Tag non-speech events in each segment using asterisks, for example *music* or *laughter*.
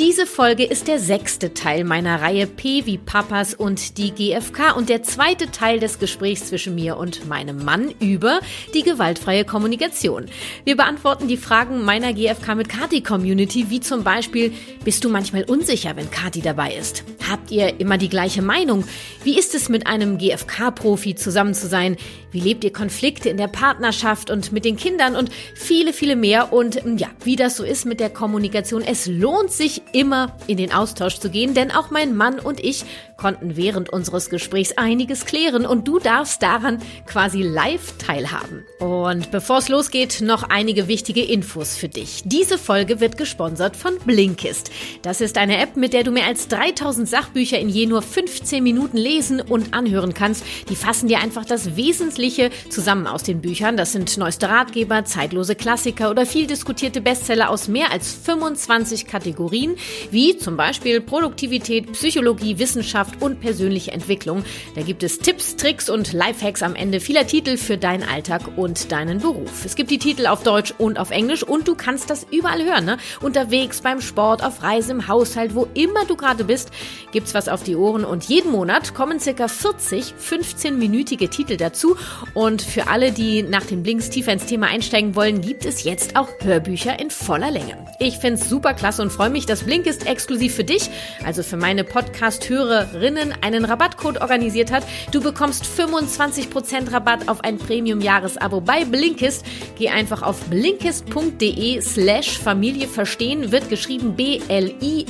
Diese Folge ist der sechste Teil meiner Reihe P wie Papas und die GfK und der zweite Teil des Gesprächs zwischen mir und meinem Mann über die gewaltfreie Kommunikation. Wir beantworten die Fragen meiner GfK mit Kati Community, wie zum Beispiel, bist du manchmal unsicher, wenn Kati dabei ist? Habt ihr immer die gleiche Meinung? Wie ist es mit einem GfK-Profi zusammen zu sein? Wie lebt ihr Konflikte in der Partnerschaft und mit den Kindern und viele, viele mehr? Und ja, wie das so ist mit der Kommunikation. Es lohnt sich immer in den Austausch zu gehen, denn auch mein Mann und ich konnten während unseres Gesprächs einiges klären und du darfst daran quasi live teilhaben. Und bevor es losgeht, noch einige wichtige Infos für dich. Diese Folge wird gesponsert von Blinkist. Das ist eine App, mit der du mehr als 3000 Sachbücher in je nur 15 Minuten lesen und anhören kannst. Die fassen dir einfach das Wesentliche zusammen aus den Büchern. Das sind neueste Ratgeber, zeitlose Klassiker oder viel diskutierte Bestseller aus mehr als 25 Kategorien, wie zum Beispiel Produktivität, Psychologie, Wissenschaft und persönliche Entwicklung. Da gibt es Tipps, Tricks und Lifehacks am Ende vieler Titel für deinen Alltag und deinen Beruf. Es gibt die Titel auf Deutsch und auf Englisch und du kannst das überall hören. Ne? Unterwegs, beim Sport, auf Reise, im Haushalt, wo immer du gerade bist, gibt's was auf die Ohren und jeden Monat kommen circa 40 15-minütige Titel dazu. Und für alle, die nach den Blinks tiefer ins Thema einsteigen wollen, gibt es jetzt auch Hörbücher in voller Länge. Ich find's super klasse und freue mich, dass Blink ist exklusiv für dich, also für meine Podcast-Hörerinnen, einen Rabattcode organisiert hat. Du bekommst 25% Rabatt auf ein Premium-Jahresabo bei Blinkist. Geh einfach auf blinkist.de slash Familie verstehen, wird geschrieben B-L-I-N-K-I-S-T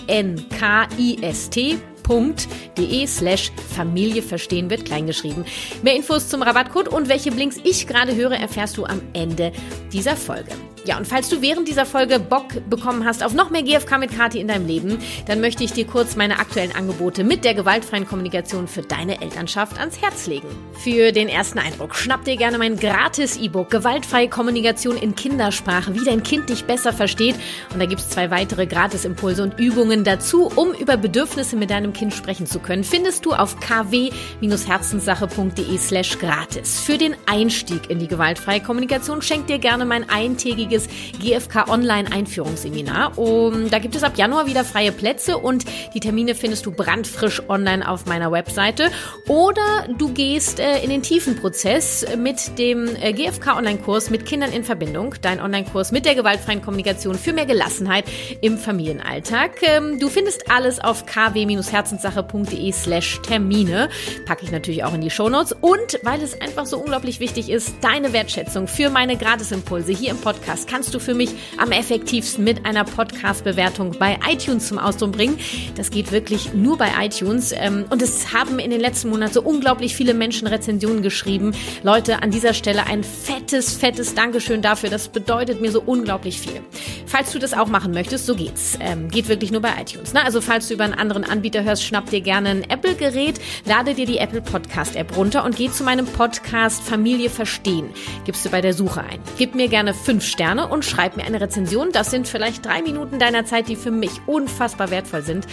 de slash Familie verstehen wird kleingeschrieben. Mehr Infos zum Rabattcode und welche Blinks ich gerade höre, erfährst du am Ende dieser Folge. Ja, und falls du während dieser Folge Bock bekommen hast auf noch mehr GFK mit Kati in deinem Leben, dann möchte ich dir kurz meine aktuellen Angebote mit der gewaltfreien Kommunikation für deine Elternschaft ans Herz legen. Für den ersten Eindruck schnapp dir gerne mein gratis E-Book Gewaltfreie Kommunikation in Kindersprache, wie dein Kind dich besser versteht. Und da gibt's zwei weitere Gratisimpulse und Übungen dazu, um über Bedürfnisse mit deinem Kind sprechen zu können. Findest du auf kw-herzenssache.de slash gratis. Für den Einstieg in die gewaltfreie Kommunikation schenkt dir gerne mein eintägiges dreiteiliges GFK Online Einführungsseminar. Um, da gibt es ab Januar wieder freie Plätze und die Termine findest du brandfrisch online auf meiner Webseite. Oder du gehst äh, in den tiefen Prozess mit dem äh, GFK Online Kurs mit Kindern in Verbindung. Dein Online-Kurs mit der gewaltfreien Kommunikation für mehr Gelassenheit im Familienalltag. Ähm, du findest alles auf kw-herzenssache.de slash Termine. Packe ich natürlich auch in die Shownotes. Und weil es einfach so unglaublich wichtig ist, deine Wertschätzung für meine Gratisimpulse hier im Podcast kannst du für mich am effektivsten mit einer Podcast-Bewertung bei iTunes zum Ausdruck bringen. Das geht wirklich nur bei iTunes. Ähm, und es haben in den letzten Monaten so unglaublich viele Menschen Rezensionen geschrieben. Leute, an dieser Stelle ein fettes, fettes Dankeschön dafür. Das bedeutet mir so unglaublich viel. Falls du das auch machen möchtest, so geht's. Ähm, geht wirklich nur bei iTunes. Ne? Also falls du über einen anderen Anbieter hörst, schnapp dir gerne ein Apple-Gerät, lade dir die Apple Podcast-App runter und geh zu meinem Podcast Familie Verstehen. Gibst du bei der Suche ein. Gib mir gerne fünf Sterne Sterne und schreib mir eine Rezension. Das sind vielleicht drei Minuten deiner Zeit, die für mich unfassbar wertvoll sind.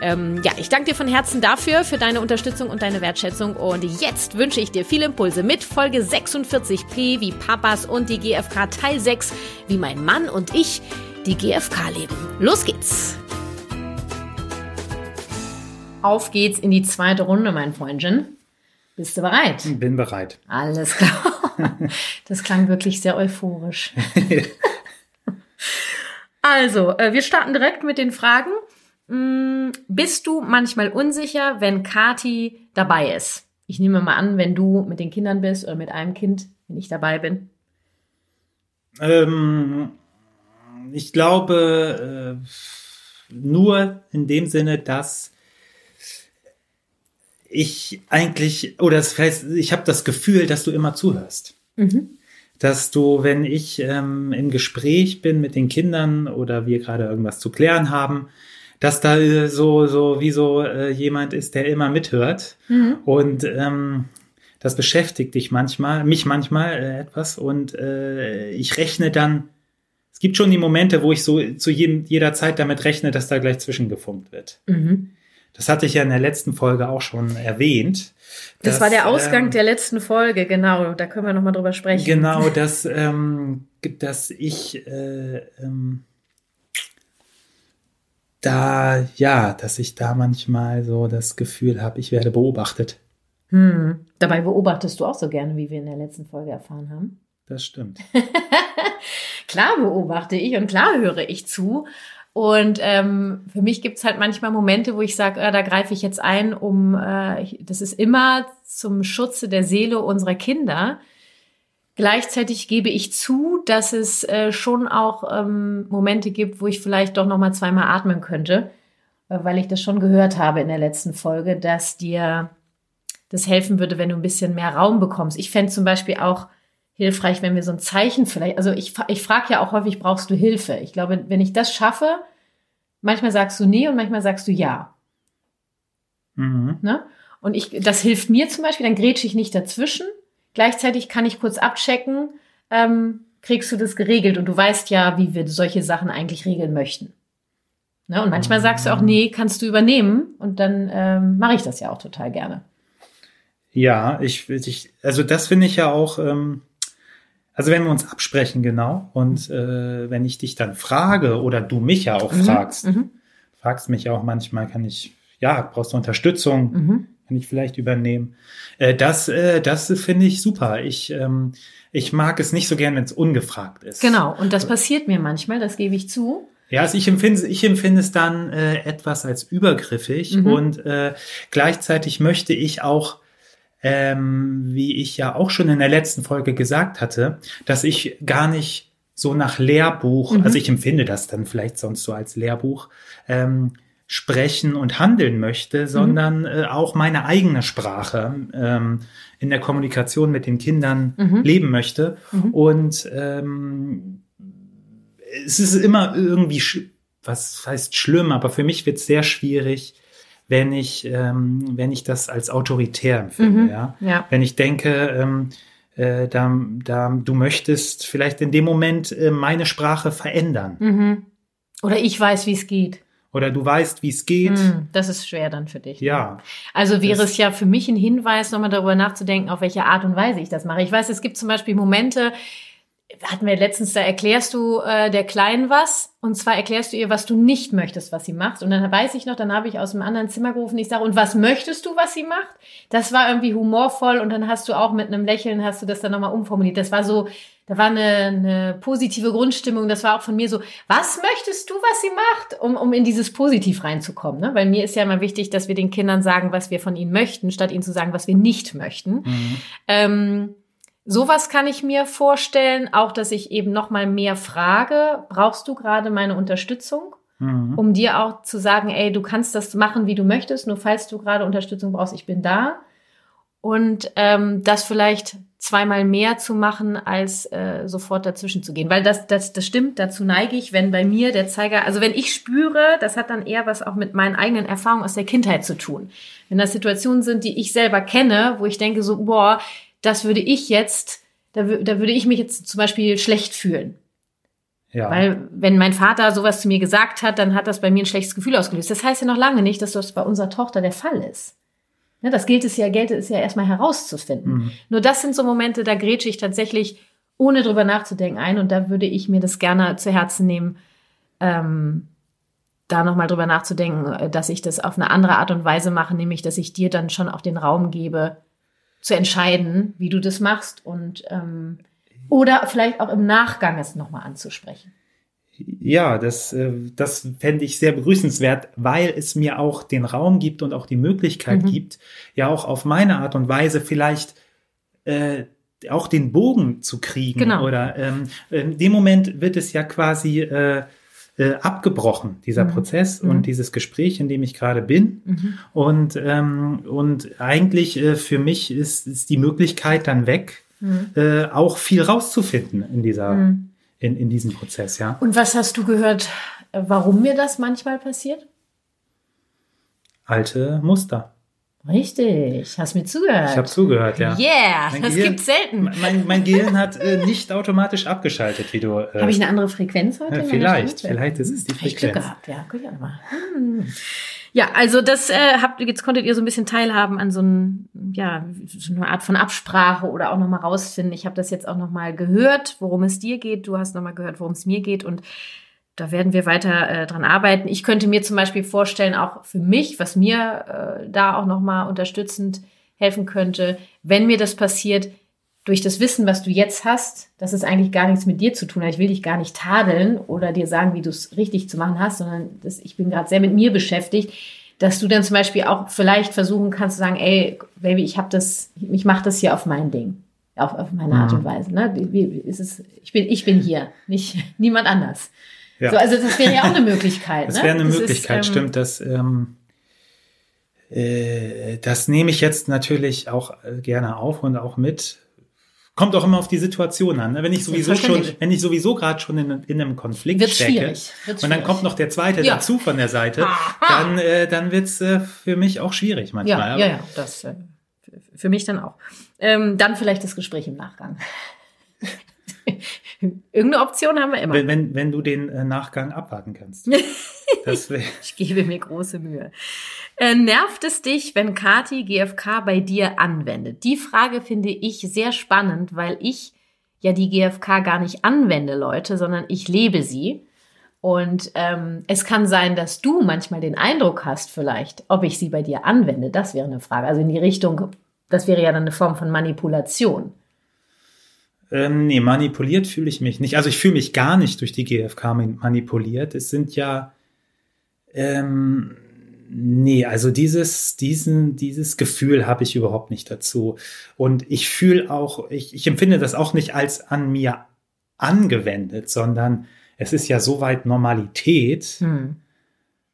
Ähm, ja, ich danke dir von Herzen dafür, für deine Unterstützung und deine Wertschätzung. Und jetzt wünsche ich dir viele Impulse mit Folge 46p wie Papas und die GfK Teil 6, wie mein Mann und ich die GfK leben. Los geht's! Auf geht's in die zweite Runde, mein Freundchen. Bist du bereit? Bin bereit. Alles klar. *laughs* Das klang wirklich sehr euphorisch. *laughs* also, äh, wir starten direkt mit den Fragen. Mm, bist du manchmal unsicher, wenn Kati dabei ist? Ich nehme mal an, wenn du mit den Kindern bist oder mit einem Kind, wenn ich dabei bin. Ähm, ich glaube äh, nur in dem Sinne, dass ich eigentlich, oder das heißt, ich habe das Gefühl, dass du immer zuhörst. Mhm. Dass du, wenn ich ähm, im Gespräch bin mit den Kindern oder wir gerade irgendwas zu klären haben, dass da so, so wie so äh, jemand ist, der immer mithört. Mhm. Und ähm, das beschäftigt dich manchmal, mich manchmal äh, etwas. Und äh, ich rechne dann, es gibt schon die Momente, wo ich so zu jedem, jeder Zeit damit rechne, dass da gleich zwischengefunkt wird. Mhm. Das hatte ich ja in der letzten Folge auch schon erwähnt. Das dass, war der Ausgang ähm, der letzten Folge, genau. Da können wir nochmal drüber sprechen. Genau, *laughs* dass, ähm, dass ich äh, ähm, da, ja, dass ich da manchmal so das Gefühl habe, ich werde beobachtet. Hm. Dabei beobachtest du auch so gerne, wie wir in der letzten Folge erfahren haben. Das stimmt. *laughs* klar beobachte ich und klar höre ich zu. Und ähm, für mich gibt es halt manchmal Momente, wo ich sage, äh, da greife ich jetzt ein, um, äh, das ist immer zum Schutze der Seele unserer Kinder. Gleichzeitig gebe ich zu, dass es äh, schon auch ähm, Momente gibt, wo ich vielleicht doch noch mal zweimal atmen könnte, äh, weil ich das schon gehört habe in der letzten Folge, dass dir das helfen würde, wenn du ein bisschen mehr Raum bekommst. Ich fände zum Beispiel auch hilfreich, wenn wir so ein Zeichen vielleicht, also ich, ich frage ja auch häufig, brauchst du Hilfe? Ich glaube, wenn ich das schaffe, manchmal sagst du nee und manchmal sagst du ja. Mhm. Ne? Und ich, das hilft mir zum Beispiel, dann grätsche ich nicht dazwischen, Gleichzeitig kann ich kurz abchecken, ähm, kriegst du das geregelt und du weißt ja, wie wir solche Sachen eigentlich regeln möchten. Ne? Und manchmal sagst du auch, nee, kannst du übernehmen und dann ähm, mache ich das ja auch total gerne. Ja, ich, ich also das finde ich ja auch, ähm, also wenn wir uns absprechen, genau, und äh, wenn ich dich dann frage oder du mich ja auch mhm. fragst, mhm. fragst mich auch manchmal, kann ich, ja, brauchst du Unterstützung? Mhm kann ich vielleicht übernehmen. Äh, das, äh, das finde ich super. Ich, ähm, ich mag es nicht so gern, wenn es ungefragt ist. Genau, und das passiert mir manchmal, das gebe ich zu. Ja, also ich empfinde, ich empfinde es dann äh, etwas als übergriffig mhm. und äh, gleichzeitig möchte ich auch, ähm, wie ich ja auch schon in der letzten Folge gesagt hatte, dass ich gar nicht so nach Lehrbuch, mhm. also ich empfinde das dann vielleicht sonst so als Lehrbuch, ähm, sprechen und handeln möchte, sondern mhm. äh, auch meine eigene Sprache ähm, in der Kommunikation mit den Kindern mhm. leben möchte. Mhm. Und ähm, es ist immer irgendwie, was heißt schlimm, aber für mich wird es sehr schwierig, wenn ich, ähm, wenn ich das als autoritär empfinde. Mhm. Ja? ja? Wenn ich denke, ähm, äh, da, da, du möchtest vielleicht in dem Moment äh, meine Sprache verändern. Mhm. Oder ich weiß, wie es geht oder du weißt, wie es geht. Hm, das ist schwer dann für dich. Ne? Ja. Also wäre es ja für mich ein Hinweis, nochmal darüber nachzudenken, auf welche Art und Weise ich das mache. Ich weiß, es gibt zum Beispiel Momente, hatten wir letztens, da erklärst du äh, der Kleinen was und zwar erklärst du ihr, was du nicht möchtest, was sie macht. Und dann weiß ich noch, dann habe ich aus dem anderen Zimmer gerufen, ich sage, und was möchtest du, was sie macht? Das war irgendwie humorvoll und dann hast du auch mit einem Lächeln, hast du das dann nochmal umformuliert. Das war so, da war eine, eine positive Grundstimmung. Das war auch von mir so, was möchtest du, was sie macht, um, um in dieses Positiv reinzukommen? Ne? Weil mir ist ja immer wichtig, dass wir den Kindern sagen, was wir von ihnen möchten, statt ihnen zu sagen, was wir nicht möchten. Mhm. Ähm, Sowas kann ich mir vorstellen, auch dass ich eben noch mal mehr frage, brauchst du gerade meine Unterstützung? Mhm. Um dir auch zu sagen, ey, du kannst das machen, wie du möchtest, nur falls du gerade Unterstützung brauchst, ich bin da. Und ähm, das vielleicht zweimal mehr zu machen, als äh, sofort dazwischen zu gehen. Weil das, das, das stimmt, dazu neige ich, wenn bei mir der Zeiger, also wenn ich spüre, das hat dann eher was auch mit meinen eigenen Erfahrungen aus der Kindheit zu tun. Wenn das Situationen sind, die ich selber kenne, wo ich denke so, boah, das würde ich jetzt, da, da würde ich mich jetzt zum Beispiel schlecht fühlen. Ja. Weil wenn mein Vater sowas zu mir gesagt hat, dann hat das bei mir ein schlechtes Gefühl ausgelöst. Das heißt ja noch lange nicht, dass das bei unserer Tochter der Fall ist. Ja, das gilt es ja, gilt es ja erstmal herauszufinden. Mhm. Nur das sind so Momente, da grätsche ich tatsächlich ohne drüber nachzudenken ein und da würde ich mir das gerne zu Herzen nehmen, ähm, da nochmal drüber nachzudenken, dass ich das auf eine andere Art und Weise mache, nämlich dass ich dir dann schon auch den Raum gebe, zu entscheiden, wie du das machst und ähm, oder vielleicht auch im Nachgang es nochmal anzusprechen. Ja, das, äh, das fände ich sehr begrüßenswert, weil es mir auch den Raum gibt und auch die Möglichkeit mhm. gibt, ja auch auf meine Art und Weise vielleicht äh, auch den Bogen zu kriegen. Genau. Oder ähm, in dem Moment wird es ja quasi äh, äh, abgebrochen, dieser mhm. Prozess mhm. und dieses Gespräch, in dem ich gerade bin. Mhm. Und, ähm, und eigentlich äh, für mich ist, ist die Möglichkeit dann weg, mhm. äh, auch viel rauszufinden in dieser, mhm. in, in diesem Prozess, ja. Und was hast du gehört, äh, warum mir das manchmal passiert? alte Muster. Richtig, hast mir zugehört. Ich habe zugehört, ja. Yeah, mein das Gehirn, gibt's selten. Mein, mein Gehirn hat äh, nicht automatisch abgeschaltet, wie du. Äh, habe ich eine andere Frequenz heute? Äh, vielleicht, vielleicht ist es die Frequenz. Ich Glück gehabt, ja. Guck ja mal. Hm. Ja, also das äh, habt jetzt konntet ihr so ein bisschen teilhaben an so, ein, ja, so eine Art von Absprache oder auch nochmal rausfinden. Ich habe das jetzt auch nochmal gehört, worum es dir geht. Du hast nochmal gehört, worum es mir geht und da werden wir weiter äh, dran arbeiten. Ich könnte mir zum Beispiel vorstellen, auch für mich, was mir äh, da auch nochmal unterstützend helfen könnte, wenn mir das passiert, durch das Wissen, was du jetzt hast, dass es eigentlich gar nichts mit dir zu tun hat. Ich will dich gar nicht tadeln oder dir sagen, wie du es richtig zu machen hast, sondern das, ich bin gerade sehr mit mir beschäftigt, dass du dann zum Beispiel auch vielleicht versuchen kannst zu sagen, ey, Baby, ich habe das, ich mache das hier auf mein Ding, auf, auf meine Art mhm. und Weise. Ne? Wie, ist es, ich bin, ich bin hier, nicht *laughs* niemand anders. Ja. So, also das wäre ja auch eine Möglichkeit. Das ne? wäre eine das Möglichkeit, ist, ähm, stimmt. Das, ähm, äh, das nehme ich jetzt natürlich auch äh, gerne auf und auch mit. Kommt auch immer auf die Situation an. Ne? Wenn ich sowieso schon, wenn ich sowieso gerade schon in, in, einem Konflikt Wird stecke schwierig. Wird und dann kommt noch der zweite ja. dazu von der Seite, dann, äh, dann wird's äh, für mich auch schwierig manchmal. Ja, ja, ja das äh, für mich dann auch. Ähm, dann vielleicht das Gespräch im Nachgang. *laughs* Irgendeine Option haben wir immer. Wenn, wenn, wenn du den äh, Nachgang abwarten kannst. *laughs* *laughs* Ich gebe mir große Mühe. Äh, nervt es dich, wenn Kati GFK bei dir anwendet? Die Frage finde ich sehr spannend, weil ich ja die GFK gar nicht anwende, Leute, sondern ich lebe sie. Und ähm, es kann sein, dass du manchmal den Eindruck hast, vielleicht, ob ich sie bei dir anwende. Das wäre eine Frage. Also in die Richtung, das wäre ja dann eine Form von Manipulation. Ähm, nee, manipuliert fühle ich mich nicht. Also ich fühle mich gar nicht durch die GfK manipuliert. Es sind ja, ähm, nee, also dieses, diesen, dieses Gefühl habe ich überhaupt nicht dazu. Und ich fühle auch, ich, ich empfinde das auch nicht als an mir angewendet, sondern es ist ja soweit Normalität. Hm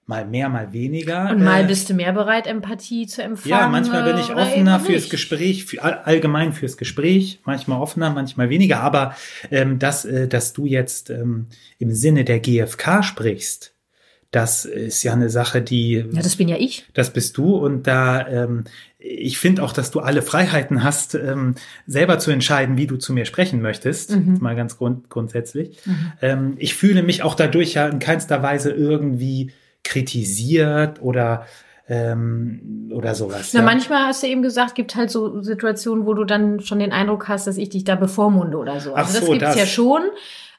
mal mehr, mal weniger. Und mal äh, bist du mehr bereit, Empathie zu empfangen. Ja, manchmal bin ich offener fürs Gespräch, für, allgemein fürs Gespräch, manchmal offener, manchmal weniger. Aber ähm, dass, äh, dass du jetzt ähm, im Sinne der GfK sprichst, das ist ja eine Sache, die. Ja, das bin ja ich. Das bist du. Und da, ähm, ich finde auch, dass du alle Freiheiten hast, ähm, selber zu entscheiden, wie du zu mir sprechen möchtest. Mhm. Mal ganz grund grundsätzlich. Mhm. Ähm, ich fühle mich auch dadurch ja in keinster Weise irgendwie kritisiert oder ähm, oder sowas. Na, ja. manchmal hast du eben gesagt, gibt halt so Situationen, wo du dann schon den Eindruck hast, dass ich dich da bevormunde oder so. Also Ach das gibt's das. ja schon.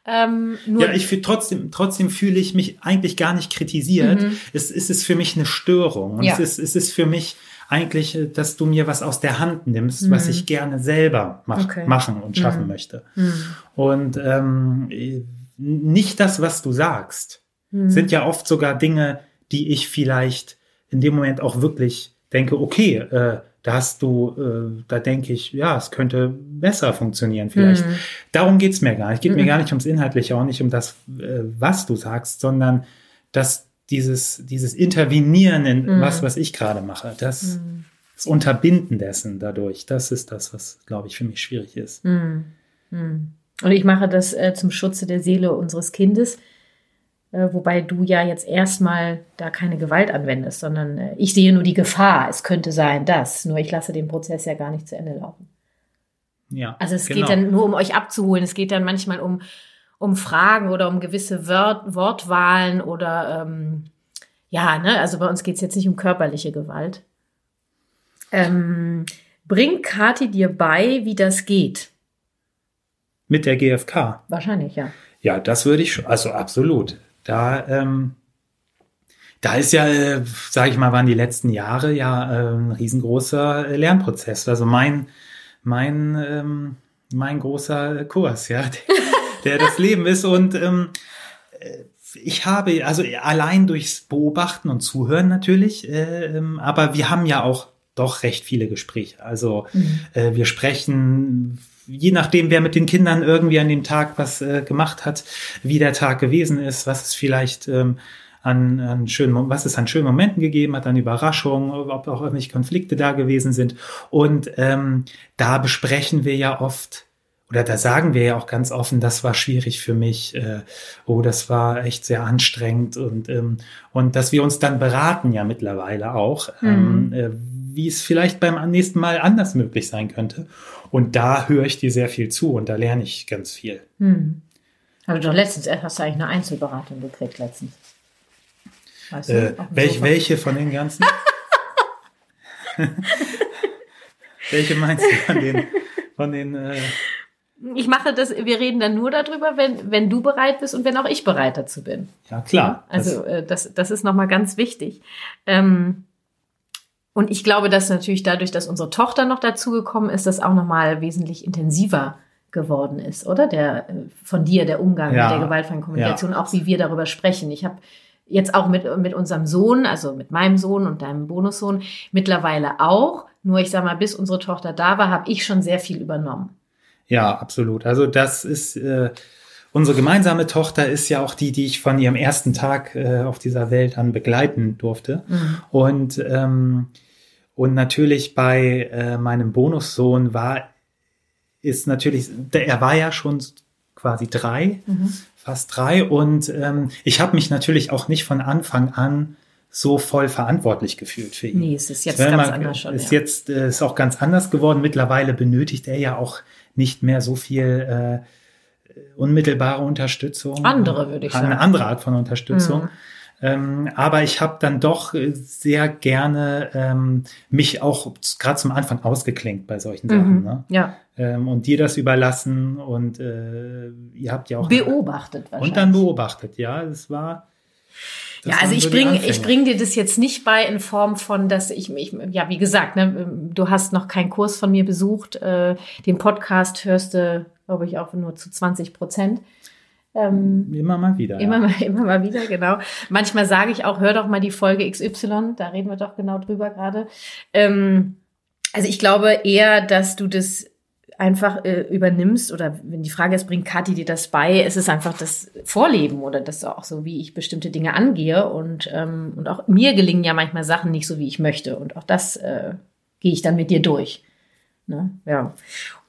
Ähm, ja, ich fühle trotzdem, trotzdem fühle ich mich eigentlich gar nicht kritisiert. Mhm. Es, es ist für mich eine Störung. Und ja. es, ist, es ist für mich eigentlich, äh, dass du mir was aus der Hand nimmst, mhm. was ich gerne selber mach, okay. machen und schaffen mhm. möchte. Mhm. Und ähm, nicht das, was du sagst mhm. sind ja oft sogar Dinge, die ich vielleicht in dem Moment auch wirklich denke, okay, äh, da hast du, äh, da denke ich, ja, es könnte besser funktionieren vielleicht. Mhm. Darum geht's mir gar nicht. Es geht mhm. mir gar nicht ums Inhaltliche, auch nicht um das, äh, was du sagst, sondern dass dieses, dieses Intervenieren in mhm. was, was ich gerade mache, das, mhm. das Unterbinden dessen dadurch, das ist das, was, glaube ich, für mich schwierig ist. Mhm. Und ich mache das äh, zum Schutze der Seele unseres Kindes wobei du ja jetzt erstmal da keine Gewalt anwendest, sondern äh, ich sehe nur die Gefahr. Es könnte sein, dass. Nur ich lasse den Prozess ja gar nicht zu Ende laufen. Ja. Also es genau. geht dann nur um euch abzuholen. Es geht dann manchmal um, um Fragen oder um gewisse Wort, Wortwahlen oder ähm, ja, ne, also bei uns geht es jetzt nicht um körperliche Gewalt. Ähm, bringt Kati dir bei, wie das geht? Mit der GfK? Wahrscheinlich, ja. Ja, das würde ich schon, also absolut. Da, ähm, da ist ja, äh, sage ich mal, waren die letzten Jahre ja äh, ein riesengroßer äh, Lernprozess. Also mein, mein, ähm, mein großer Kurs, ja, der, *laughs* der das Leben ist. Und ähm, äh, ich habe, also allein durchs Beobachten und Zuhören natürlich, äh, ähm, aber wir haben ja auch doch recht viele Gespräche. Also mhm. äh, wir sprechen je nachdem, wer mit den Kindern irgendwie an dem Tag was äh, gemacht hat, wie der Tag gewesen ist, was es vielleicht ähm, an, an schönen, was es an schönen Momenten gegeben hat, an Überraschungen, ob auch irgendwelche Konflikte da gewesen sind. Und ähm, da besprechen wir ja oft oder da sagen wir ja auch ganz offen, das war schwierig für mich, äh, oh, das war echt sehr anstrengend und, ähm, und dass wir uns dann beraten ja mittlerweile auch, ähm, mhm. äh, wie es vielleicht beim nächsten Mal anders möglich sein könnte. Und da höre ich dir sehr viel zu und da lerne ich ganz viel. Mhm. Aber doch letztens hast du eigentlich eine Einzelberatung gekriegt letztens. Weißt du, äh, welch, welche von den ganzen? *laughs* welche meinst du von den, von den äh ich mache das, wir reden dann nur darüber, wenn, wenn du bereit bist und wenn auch ich bereit dazu bin. Ja, klar. Also das, äh, das, das ist nochmal ganz wichtig. Ähm, und ich glaube, dass natürlich dadurch, dass unsere Tochter noch dazugekommen ist, das auch nochmal wesentlich intensiver geworden ist, oder? Der äh, von dir, der Umgang ja. mit der gewaltfreien Kommunikation, ja. auch wie wir darüber sprechen. Ich habe jetzt auch mit, mit unserem Sohn, also mit meinem Sohn und deinem Bonussohn, mittlerweile auch. Nur ich sag mal, bis unsere Tochter da war, habe ich schon sehr viel übernommen. Ja, absolut. Also das ist äh, unsere gemeinsame Tochter ist ja auch die, die ich von ihrem ersten Tag äh, auf dieser Welt an begleiten durfte. Mhm. Und ähm, und natürlich bei äh, meinem Bonussohn war ist natürlich, er war ja schon quasi drei, mhm. fast drei. Und ähm, ich habe mich natürlich auch nicht von Anfang an so voll verantwortlich gefühlt für ihn. Nee, es ist jetzt ganz anders schon. Ist ja. jetzt äh, ist auch ganz anders geworden. Mittlerweile benötigt er ja auch nicht mehr so viel äh, unmittelbare Unterstützung. Andere, würde ich sagen. Eine andere Art von Unterstützung. Mhm. Ähm, aber ich habe dann doch äh, sehr gerne ähm, mich auch gerade zum Anfang ausgeklinkt bei solchen Sachen. Mhm. Ne? Ja. Ähm, und dir das überlassen und äh, ihr habt ja auch beobachtet wahrscheinlich. und dann beobachtet. Ja, es war ja, also ich bringe ich bring dir das jetzt nicht bei in Form von, dass ich, ich ja, wie gesagt, ne, du hast noch keinen Kurs von mir besucht. Äh, den Podcast hörst du, glaube ich, auch nur zu 20 Prozent. Ähm, immer mal wieder. Immer, ja. mal, immer mal wieder, genau. Manchmal sage ich auch, hör doch mal die Folge XY, da reden wir doch genau drüber gerade. Ähm, also ich glaube eher, dass du das einfach äh, übernimmst oder wenn die Frage ist, bringt Kathi dir das bei, ist es einfach das Vorleben oder das auch so, wie ich bestimmte Dinge angehe und, ähm, und auch mir gelingen ja manchmal Sachen nicht so, wie ich möchte und auch das äh, gehe ich dann mit dir durch. Ne? Ja.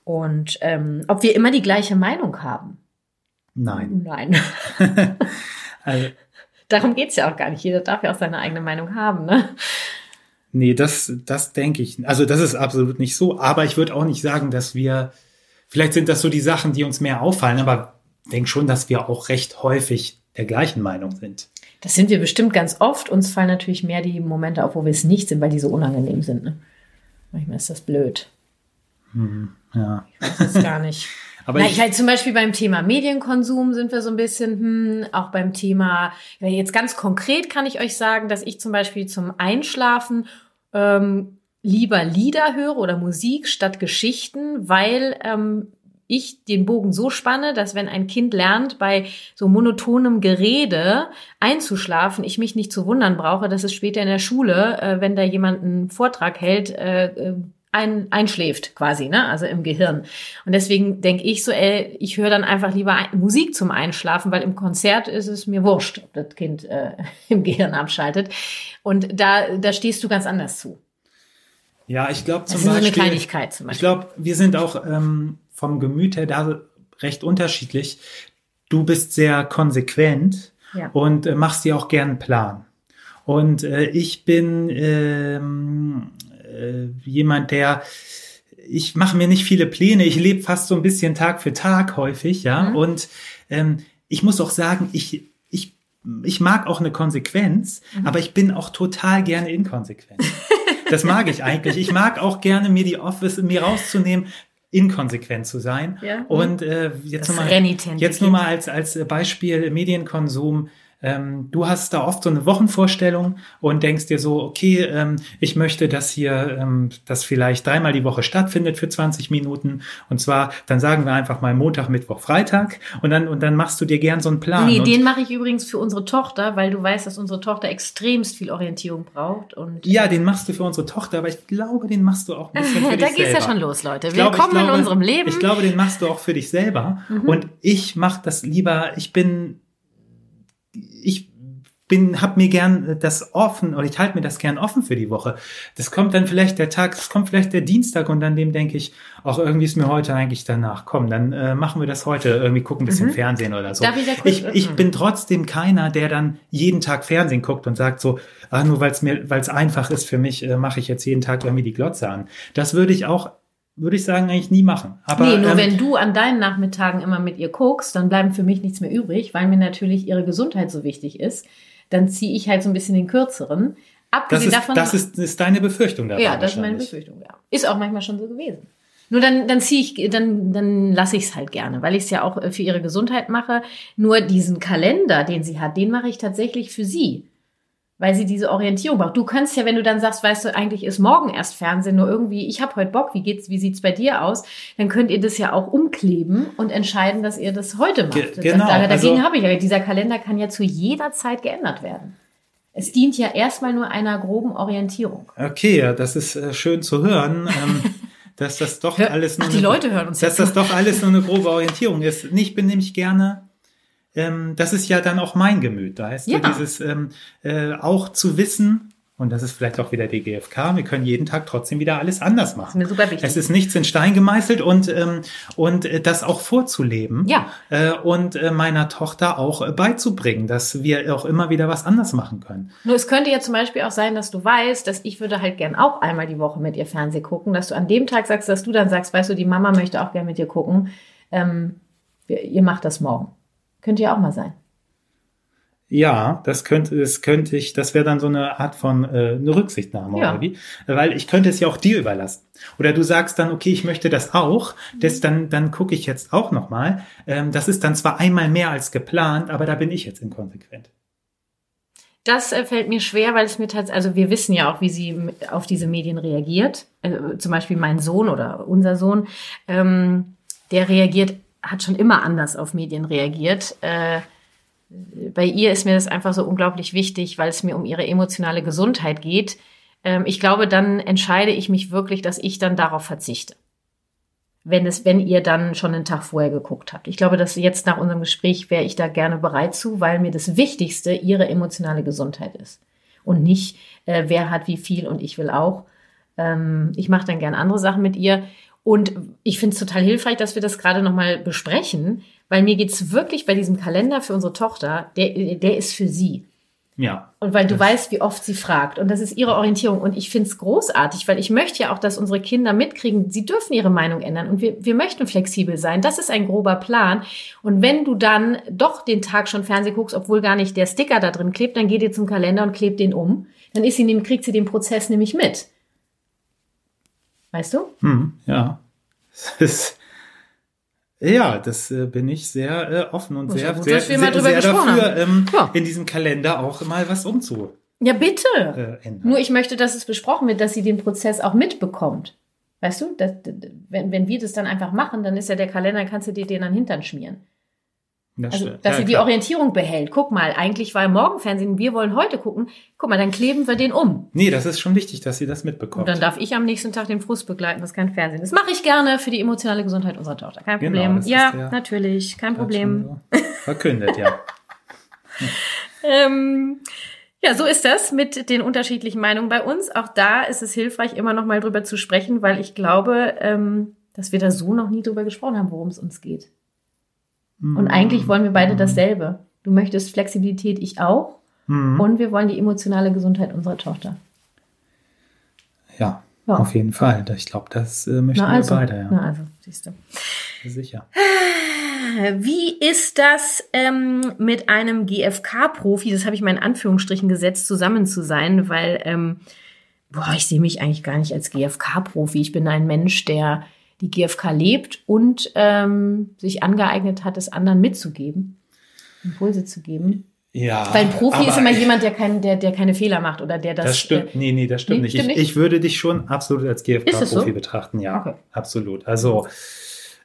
Und ähm, ob wir immer die gleiche Meinung haben. Nein. Nein. *laughs* also, Darum geht's ja auch gar nicht. Jeder darf ja auch seine eigene Meinung haben, ne? Nee, das, das denke ich. Also das ist absolut nicht so. Aber ich würde auch nicht sagen, dass wir, vielleicht sind das so die Sachen, die uns mehr auffallen, aber denke schon, dass wir auch recht häufig der gleichen Meinung sind. Das sind wir bestimmt ganz oft. Uns fallen natürlich mehr die Momente auf, wo wir es nicht sind, weil die so unangenehm sind. Ne? Manchmal ist das blöd. Hm, ja. Ich weiß es gar nicht. *laughs* Aber Na, ich, halt zum Beispiel beim Thema Medienkonsum sind wir so ein bisschen, hm, auch beim Thema, jetzt ganz konkret kann ich euch sagen, dass ich zum Beispiel zum Einschlafen ähm, lieber Lieder höre oder Musik statt Geschichten, weil ähm, ich den Bogen so spanne, dass wenn ein Kind lernt, bei so monotonem Gerede einzuschlafen, ich mich nicht zu wundern brauche, dass es später in der Schule, äh, wenn da jemand einen Vortrag hält, äh, äh ein, einschläft quasi, ne? Also im Gehirn. Und deswegen denke ich so, ey, ich höre dann einfach lieber Musik zum Einschlafen, weil im Konzert ist es mir wurscht, ob das Kind äh, *laughs* im Gehirn abschaltet. Und da, da stehst du ganz anders zu. Ja, ich glaube zum das ist Beispiel. So eine Kleinigkeit zum Beispiel. Ich glaube, wir sind auch ähm, vom Gemüt her da recht unterschiedlich. Du bist sehr konsequent ja. und äh, machst dir auch gern einen Plan. Und äh, ich bin ähm, äh, jemand, der ich mache mir nicht viele Pläne, ich lebe fast so ein bisschen Tag für Tag häufig, ja. Mhm. Und ähm, ich muss auch sagen, ich, ich, ich mag auch eine Konsequenz, mhm. aber ich bin auch total gerne inkonsequent. das mag ich eigentlich. Ich mag auch gerne mir die Office mir rauszunehmen, inkonsequent zu sein. Ja. Und äh, jetzt nochmal jetzt nur mal als als Beispiel Medienkonsum ähm, du hast da oft so eine Wochenvorstellung und denkst dir so, okay, ähm, ich möchte, dass hier ähm, das vielleicht dreimal die Woche stattfindet für 20 Minuten. Und zwar, dann sagen wir einfach mal Montag, Mittwoch, Freitag und dann, und dann machst du dir gern so einen Plan. Nee, den mache ich übrigens für unsere Tochter, weil du weißt, dass unsere Tochter extremst viel Orientierung braucht. Und ja, den machst du für unsere Tochter, aber ich glaube, den machst du auch ein *laughs* bisschen für da dich selber. Da geht's ja schon los, Leute. Willkommen glaube, glaube, in unserem Leben. Ich glaube, den machst du auch für dich selber. Mhm. Und ich mache das lieber, ich bin ich bin, hab mir gern das offen oder ich halte mir das gern offen für die Woche. Das kommt dann vielleicht der Tag, es kommt vielleicht der Dienstag und an dem denke ich, auch irgendwie ist mir heute eigentlich danach. Komm, dann äh, machen wir das heute, irgendwie gucken ein bisschen mhm. Fernsehen oder so. Darf ich, da ich, ich bin trotzdem keiner, der dann jeden Tag Fernsehen guckt und sagt so, ah, nur weil es mir, weil es einfach ist für mich, äh, mache ich jetzt jeden Tag irgendwie die Glotze an. Das würde ich auch würde ich sagen, eigentlich nie machen. Aber, nee, nur ähm, wenn du an deinen Nachmittagen immer mit ihr guckst, dann bleiben für mich nichts mehr übrig, weil mir natürlich ihre Gesundheit so wichtig ist dann ziehe ich halt so ein bisschen den kürzeren. Abgesehen das ist, davon. Das ist, ist deine Befürchtung dabei. Ja, das ist meine Befürchtung, ja. Ist auch manchmal schon so gewesen. Nur dann, dann ziehe ich, dann, dann lasse ich es halt gerne, weil ich es ja auch für ihre Gesundheit mache. Nur diesen Kalender, den sie hat, den mache ich tatsächlich für sie weil sie diese Orientierung braucht. Du kannst ja, wenn du dann sagst, weißt du, eigentlich ist morgen erst Fernsehen, nur irgendwie, ich habe heute Bock, wie geht's, wie sieht's bei dir aus? Dann könnt ihr das ja auch umkleben und entscheiden, dass ihr das heute macht. Ge genau. Das, dagegen also, habe ich ja, dieser Kalender kann ja zu jeder Zeit geändert werden. Es dient ja erstmal nur einer groben Orientierung. Okay, ja, das ist äh, schön zu hören. Ähm, dass das doch alles nur Ach, die eine, Leute hören uns dass das doch alles nur eine grobe Orientierung ist. Ich bin nämlich gerne ähm, das ist ja dann auch mein Gemüt. Da heißt ja. dieses ähm, äh, auch zu wissen, und das ist vielleicht auch wieder die GfK. Wir können jeden Tag trotzdem wieder alles anders machen. Das ist mir super wichtig. Es ist nichts in Stein gemeißelt und, ähm, und äh, das auch vorzuleben. Ja. Äh, und äh, meiner Tochter auch äh, beizubringen, dass wir auch immer wieder was anders machen können. Nur es könnte ja zum Beispiel auch sein, dass du weißt, dass ich würde halt gern auch einmal die Woche mit ihr Fernsehen gucken, dass du an dem Tag sagst, dass du dann sagst, weißt du, die Mama möchte auch gern mit dir gucken. Ähm, ihr macht das morgen. Könnte ja auch mal sein. Ja, das könnte, das könnte ich, das wäre dann so eine Art von äh, eine Rücksichtnahme ja. oder wie? Weil ich könnte es ja auch dir überlassen. Oder du sagst dann, okay, ich möchte das auch, das dann, dann gucke ich jetzt auch nochmal. Ähm, das ist dann zwar einmal mehr als geplant, aber da bin ich jetzt inkonsequent. Das äh, fällt mir schwer, weil es mir tatsächlich, also wir wissen ja auch, wie sie auf diese Medien reagiert. Also, zum Beispiel mein Sohn oder unser Sohn, ähm, der reagiert hat schon immer anders auf Medien reagiert. Äh, bei ihr ist mir das einfach so unglaublich wichtig, weil es mir um ihre emotionale Gesundheit geht. Ähm, ich glaube, dann entscheide ich mich wirklich, dass ich dann darauf verzichte. Wenn es, wenn ihr dann schon einen Tag vorher geguckt habt. Ich glaube, dass jetzt nach unserem Gespräch wäre ich da gerne bereit zu, weil mir das Wichtigste ihre emotionale Gesundheit ist. Und nicht, äh, wer hat wie viel und ich will auch. Ähm, ich mache dann gerne andere Sachen mit ihr. Und ich finde es total hilfreich, dass wir das gerade nochmal besprechen, weil mir geht's wirklich bei diesem Kalender für unsere Tochter, der, der ist für sie. Ja. Und weil du weißt, wie oft sie fragt. Und das ist ihre Orientierung. Und ich finde es großartig, weil ich möchte ja auch, dass unsere Kinder mitkriegen, sie dürfen ihre Meinung ändern. Und wir, wir möchten flexibel sein. Das ist ein grober Plan. Und wenn du dann doch den Tag schon Fernsehen guckst, obwohl gar nicht der Sticker da drin klebt, dann geht ihr zum Kalender und klebt den um. Dann ist sie, kriegt sie den Prozess nämlich mit. Weißt du? Hm, ja. *laughs* Das ja, das äh, bin ich sehr äh, offen und sehr, gut, sehr, sehr, sehr dafür, ähm, ja. in diesem Kalender auch mal was umzu. Ja, bitte. Äh, Nur ich möchte, dass es besprochen wird, dass sie den Prozess auch mitbekommt. Weißt du, das, wenn, wenn wir das dann einfach machen, dann ist ja der Kalender, kannst du dir den an den Hintern schmieren. Das also, dass ja, sie klar. die Orientierung behält. Guck mal, eigentlich war Morgenfernsehen, wir wollen heute gucken. Guck mal, dann kleben wir den um. Nee, das ist schon wichtig, dass sie das mitbekommt. Und dann darf ich am nächsten Tag den Frust begleiten, was kein Fernsehen ist. Mache ich gerne für die emotionale Gesundheit unserer Tochter. Kein genau, Problem. Ja, natürlich, kein Problem. So verkündet, ja. *laughs* ähm, ja, so ist das mit den unterschiedlichen Meinungen bei uns. Auch da ist es hilfreich, immer noch mal drüber zu sprechen, weil ich glaube, ähm, dass wir da so noch nie drüber gesprochen haben, worum es uns geht. Und eigentlich wollen wir beide dasselbe. Du möchtest Flexibilität, ich auch. Mhm. Und wir wollen die emotionale Gesundheit unserer Tochter. Ja, ja. auf jeden Fall. Ich glaube, das äh, möchten also, wir beide. Ja. Na also, siehst du. Sicher. Wie ist das ähm, mit einem GFK-Profi, das habe ich mal in Anführungsstrichen gesetzt, zusammen zu sein, weil ähm, boah, ich sehe mich eigentlich gar nicht als GFK-Profi. Ich bin ein Mensch, der die GfK lebt und ähm, sich angeeignet hat, es anderen mitzugeben, Impulse zu geben. Ja. Weil ein Profi ist immer jemand, der, kein, der, der keine Fehler macht oder der das. Das stimmt, äh, nee, nee, das stimmt, nee, nicht. Stimmt ich, nicht. Ich würde dich schon absolut als GfK-Profi so? betrachten, ja. Okay. Absolut. Also,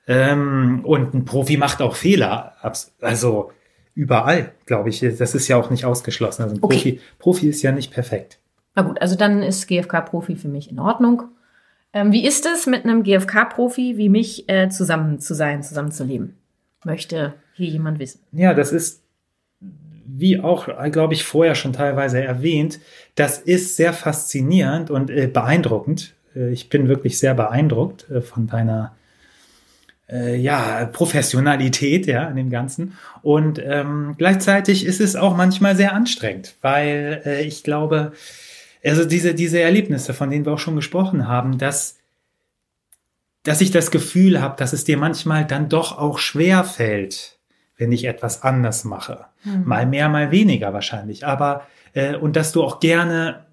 ähm, und ein Profi macht auch Fehler. Also überall, glaube ich. Das ist ja auch nicht ausgeschlossen. Also ein okay. Profi, Profi ist ja nicht perfekt. Na gut, also dann ist GfK-Profi für mich in Ordnung. Ähm, wie ist es, mit einem GfK-Profi wie mich äh, zusammen zu sein, zusammen zu leben? Möchte hier jemand wissen? Ja, das ist wie auch, glaube ich, vorher schon teilweise erwähnt, das ist sehr faszinierend und äh, beeindruckend. Äh, ich bin wirklich sehr beeindruckt äh, von deiner äh, ja, Professionalität ja, in dem Ganzen. Und ähm, gleichzeitig ist es auch manchmal sehr anstrengend, weil äh, ich glaube, also diese, diese Erlebnisse, von denen wir auch schon gesprochen haben, dass, dass ich das Gefühl habe, dass es dir manchmal dann doch auch schwer fällt, wenn ich etwas anders mache. Mhm. Mal mehr, mal weniger wahrscheinlich. Aber, äh, und dass du auch gerne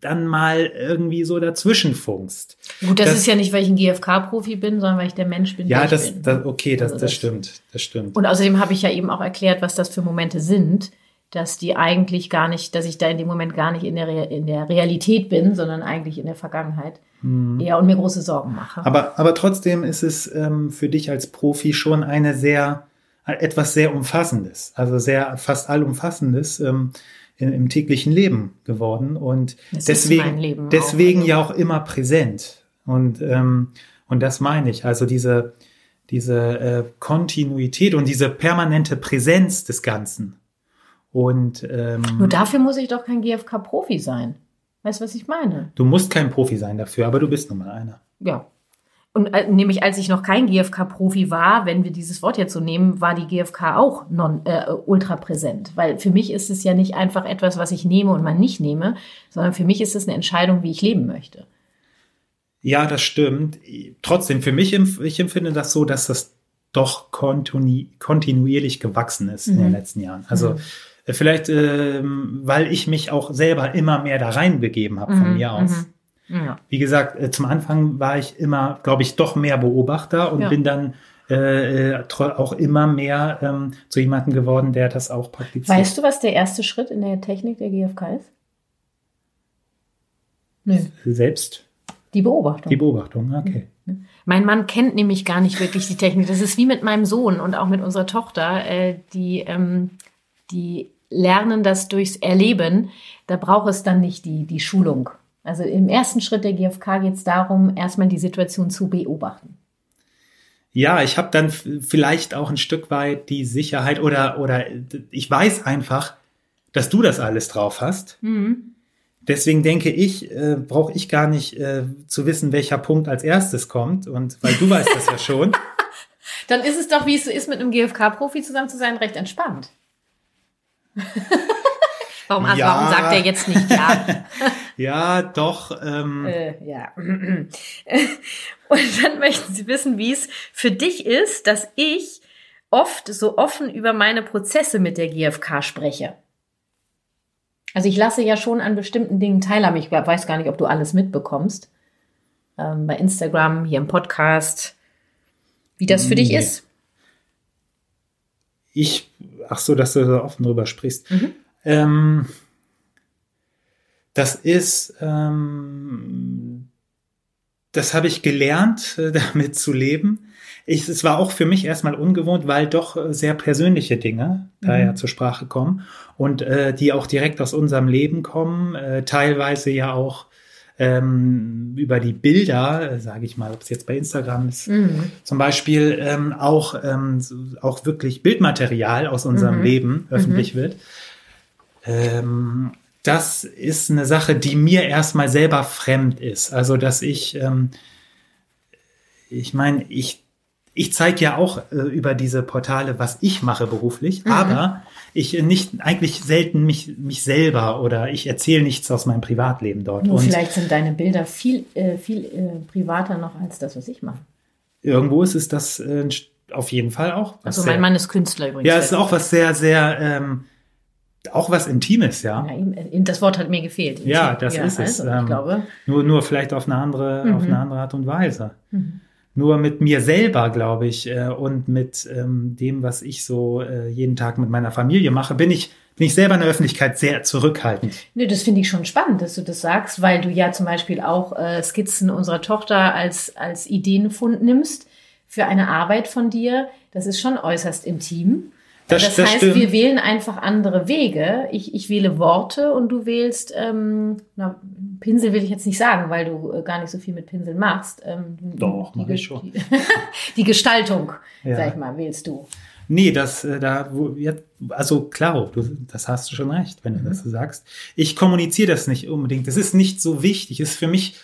dann mal irgendwie so dazwischen funkst. Gut, das, das ist ja nicht, weil ich ein GFK-Profi bin, sondern weil ich der Mensch bin. Ja, das, das, okay, das, also das, das stimmt, das stimmt. Und außerdem habe ich ja eben auch erklärt, was das für Momente sind, dass die eigentlich gar nicht, dass ich da in dem Moment gar nicht in der, in der Realität bin, sondern eigentlich in der Vergangenheit. Hm. Ja, und mir große Sorgen mache. Aber, aber trotzdem ist es ähm, für dich als Profi schon eine sehr, etwas sehr Umfassendes, also sehr fast allumfassendes. Ähm, in, im täglichen Leben geworden und das deswegen, deswegen auch. ja auch immer präsent. Und, ähm, und das meine ich. Also diese, diese äh, Kontinuität und diese permanente Präsenz des Ganzen. Und ähm, nur dafür muss ich doch kein GFK-Profi sein. Weißt du, was ich meine? Du musst kein Profi sein dafür, aber du bist nun mal einer. Ja, und äh, nämlich als ich noch kein GFK-Profi war, wenn wir dieses Wort jetzt so nehmen, war die GFK auch non, äh, ultra präsent. Weil für mich ist es ja nicht einfach etwas, was ich nehme und man nicht nehme, sondern für mich ist es eine Entscheidung, wie ich leben möchte. Ja, das stimmt. Trotzdem, für mich, ich empfinde das so, dass das doch kontinu kontinuierlich gewachsen ist mhm. in den mhm. letzten Jahren. Also mhm. Vielleicht, äh, weil ich mich auch selber immer mehr da reinbegeben habe von mhm. mir aus. Mhm. Ja. Wie gesagt, äh, zum Anfang war ich immer, glaube ich, doch mehr Beobachter und ja. bin dann äh, äh auch immer mehr ähm, zu jemandem geworden, der das auch praktiziert. Weißt du, was der erste Schritt in der Technik der GfK ist? Nö. Selbst. Die Beobachtung. Die Beobachtung, okay. Mein Mann kennt nämlich gar nicht wirklich die Technik. Das ist wie mit meinem Sohn und auch mit unserer Tochter, äh, die, ähm, die lernen das durchs Erleben. Da braucht es dann nicht die, die Schulung. Also im ersten Schritt der GfK geht es darum, erstmal die Situation zu beobachten. Ja, ich habe dann vielleicht auch ein Stück weit die Sicherheit oder, oder ich weiß einfach, dass du das alles drauf hast. Mhm. Deswegen denke ich, äh, brauche ich gar nicht äh, zu wissen, welcher Punkt als erstes kommt. Und weil du weißt das ja schon. *laughs* Dann ist es doch, wie es so ist, mit einem GfK-Profi zusammen zu sein, recht entspannt. *laughs* warum, ja. warum sagt er jetzt nicht ja? *laughs* Ja, doch. Ähm. Äh, ja. *laughs* Und dann möchten Sie wissen, wie es für dich ist, dass ich oft so offen über meine Prozesse mit der GfK spreche. Also ich lasse ja schon an bestimmten Dingen teilhaben. Ich weiß gar nicht, ob du alles mitbekommst. Ähm, bei Instagram, hier im Podcast, wie das für nee. dich ist. Ich, ach so, dass du so offen drüber sprichst. Mhm. Ähm, das ist, ähm, das habe ich gelernt, äh, *laughs* damit zu leben. Ich, es war auch für mich erstmal ungewohnt, weil doch äh, sehr persönliche Dinge mhm. daher zur Sprache kommen und äh, die auch direkt aus unserem Leben kommen, äh, teilweise ja auch ähm, über die Bilder, äh, sage ich mal, ob es jetzt bei Instagram ist, mhm. zum Beispiel ähm, auch, ähm, auch wirklich Bildmaterial aus unserem mhm. Leben öffentlich mhm. wird. Ähm, das ist eine Sache, die mir erstmal selber fremd ist. Also, dass ich, ähm, ich meine, ich, ich zeige ja auch äh, über diese Portale, was ich mache beruflich, mhm. aber ich nicht eigentlich selten mich, mich selber oder ich erzähle nichts aus meinem Privatleben dort. Nur Und vielleicht sind deine Bilder viel, äh, viel äh, privater noch als das, was ich mache. Irgendwo ist es das äh, auf jeden Fall auch. Also mein sehr, Mann ist Künstler übrigens. Ja, es ist auch was sehr, sehr ähm, auch was Intimes, ja. ja. Äh, das Wort hat mir gefehlt. Ja, das ja, ist es. Also, ähm, glaube. Nur, nur vielleicht auf eine andere, mhm. auf eine andere Art und Weise. Mhm. Nur mit mir selber, glaube ich, äh, und mit ähm, dem, was ich so äh, jeden Tag mit meiner Familie mache, bin ich, bin ich selber in der Öffentlichkeit sehr zurückhaltend. Nö, das finde ich schon spannend, dass du das sagst, weil du ja zum Beispiel auch äh, Skizzen unserer Tochter als, als Ideenfund nimmst für eine Arbeit von dir. Das ist schon äußerst intim. Das, das, das heißt, stimmt. wir wählen einfach andere Wege. Ich, ich wähle Worte und du wählst, ähm, na, Pinsel will ich jetzt nicht sagen, weil du äh, gar nicht so viel mit Pinseln machst. Ähm, Doch, mach ich schon. Die, *laughs* die Gestaltung, ja. sag ich mal, wählst du. Nee, das, äh, da, wo, ja, also klar, du, das hast du schon recht, wenn du das so sagst. Ich kommuniziere das nicht unbedingt. Das ist nicht so wichtig. Es ist für mich,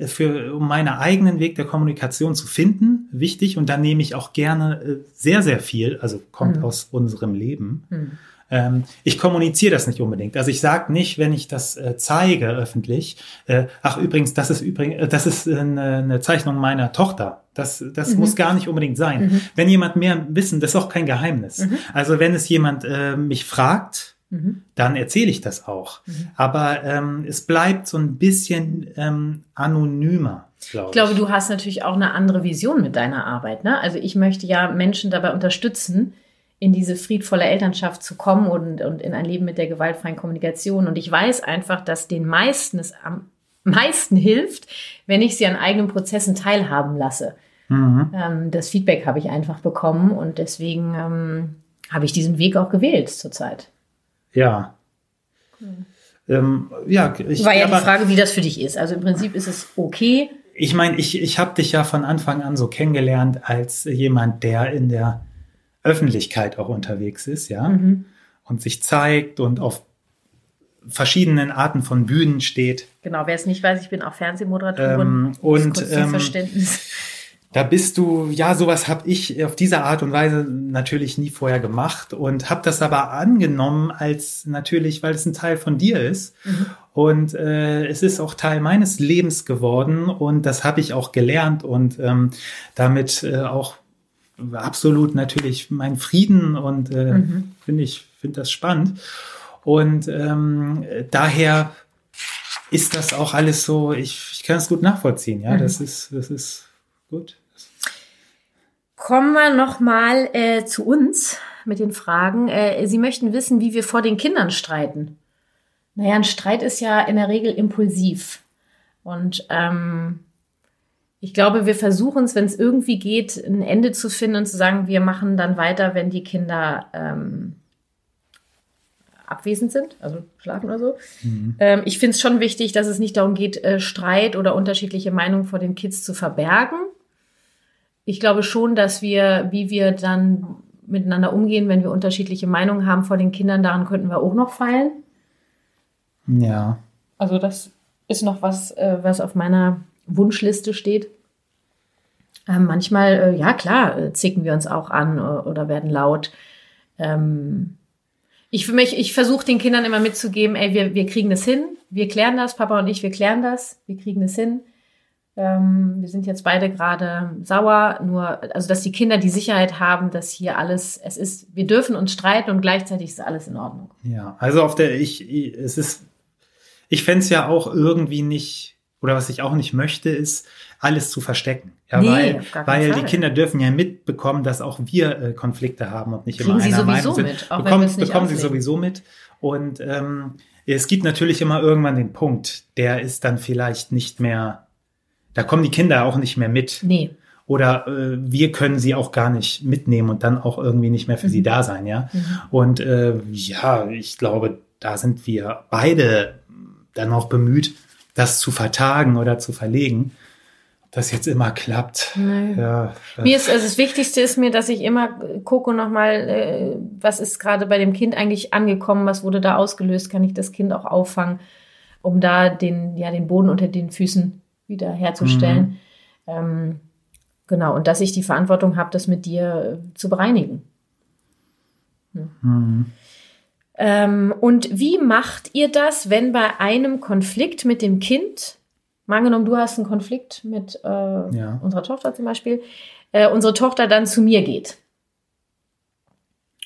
für, um meinen eigenen Weg der Kommunikation zu finden, wichtig. Und da nehme ich auch gerne äh, sehr, sehr viel, also kommt Mhm. aus unserem Leben. Mhm. Ähm, ich kommuniziere das nicht unbedingt. Also ich sage nicht, wenn ich das äh, zeige öffentlich, äh, ach übrigens, das ist übrigens, äh, das ist eine, eine Zeichnung meiner Tochter. Das, das Mhm. muss gar nicht unbedingt sein. Mhm. Wenn jemand mehr wissen, das ist auch kein Geheimnis. Mhm. Also wenn es jemand äh, mich fragt, Mhm. dann erzähle ich das auch. Mhm. Aber ähm, es bleibt so ein bisschen ähm, anonymer, glaube Ich glaube, du hast natürlich auch eine andere Vision mit deiner Arbeit. Ne? Also ich möchte ja Menschen dabei unterstützen, in diese friedvolle Elternschaft zu kommen und, und in ein Leben mit der gewaltfreien Kommunikation. Und ich weiß einfach, dass den meisten es am meisten hilft, wenn ich sie an eigenen Prozessen teilhaben lasse. Mhm. Ähm, das Feedback habe ich einfach bekommen und deswegen ähm, habe ich diesen Weg auch gewählt zurzeit. Ja. Ähm, ja, ich, War ja aber- die Frage, wie das für dich ist. Also im Prinzip ist es okay. Ich meine, ich, ich habe dich ja von Anfang an so kennengelernt als jemand, der in der Öffentlichkeit auch unterwegs ist, ja, Mhm. und sich zeigt und auf verschiedenen Arten von Bühnen steht. Genau, wer es nicht weiß, ich bin auch Fernsehmoderatorin. Ähm, Das und ähm, Verständnis. Da bist du, ja, sowas habe ich auf diese Art und Weise natürlich nie vorher gemacht und habe das aber angenommen als natürlich, weil es ein Teil von dir ist. Mhm. Und äh, es ist auch Teil meines Lebens geworden und das habe ich auch gelernt und ähm, damit äh, auch absolut natürlich mein Frieden und äh, Mhm. finde ich finde das spannend und ähm, daher ist das auch alles so ich, ich kann es gut nachvollziehen ja Mhm. das ist das ist gut Kommen wir nochmal äh, zu uns mit den Fragen. Äh, Sie möchten wissen, wie wir vor den Kindern streiten. Naja, ein Streit ist ja in der Regel impulsiv. Und ähm, ich glaube, wir versuchen es, wenn es irgendwie geht, ein Ende zu finden und zu sagen, wir machen dann weiter, wenn die Kinder ähm, abwesend sind, also schlafen oder so. Ähm, ich finde es schon wichtig, dass es nicht darum geht, äh, Streit oder unterschiedliche Meinungen vor den Kids zu verbergen. Ich glaube schon, dass wir, wie wir dann miteinander umgehen, wenn wir unterschiedliche Meinungen haben vor den Kindern, daran könnten wir auch noch feilen. ja Also das ist noch was, äh, was auf meiner Wunschliste steht. Ähm, manchmal, äh, ja klar, äh, zicken wir uns auch an äh, oder werden laut. Ähm, ich für mich, ich versuche den Kindern immer mitzugeben, ey, wir, wir kriegen das hin, wir klären das, Papa und ich, wir klären das, wir kriegen das hin. Ähm, wir sind jetzt beide gerade sauer, nur, also dass die Kinder die Sicherheit haben, dass hier alles, es ist, wir dürfen uns streiten und gleichzeitig ist alles in Ordnung. ja also auf der ich ich- es ist ich fände es ja auch irgendwie nicht oder was ich auch nicht möchte ist alles zu verstecken. Ja Nee, weil weil die Kinder dürfen ja mitbekommen dass auch wir äh, Konflikte haben und nicht Kriegen immer sie einer sowieso Meinung sind. mit, auch bekommen, bekommen sie sowieso mit. Und ähm, es gibt natürlich immer irgendwann den Punkt der ist dann vielleicht nicht mehr da kommen die Kinder auch nicht mehr mit Nee. oder äh, wir können sie auch gar nicht mitnehmen und dann auch irgendwie nicht mehr für sie Mhm. da sein, ja. Mhm. Und äh, ja, ich glaube, da sind wir beide dann auch bemüht, das zu vertagen oder zu verlegen. Ob Das jetzt immer klappt. Ja, Mir ist, also das Wichtigste ist mir, dass ich immer gucke nochmal, äh, was ist gerade bei dem Kind eigentlich angekommen, was wurde da ausgelöst, kann ich das Kind auch auffangen, um da den, ja, den Boden unter den Füßen wieder herzustellen. Ähm, genau, und dass ich die Verantwortung habe, das mit dir äh, zu bereinigen. hm. Ähm, und wie macht ihr das, wenn bei einem Konflikt mit dem Kind, mal angenommen, du hast einen Konflikt mit äh, Ja. unserer Tochter zum Beispiel, äh, unsere Tochter dann zu mir geht?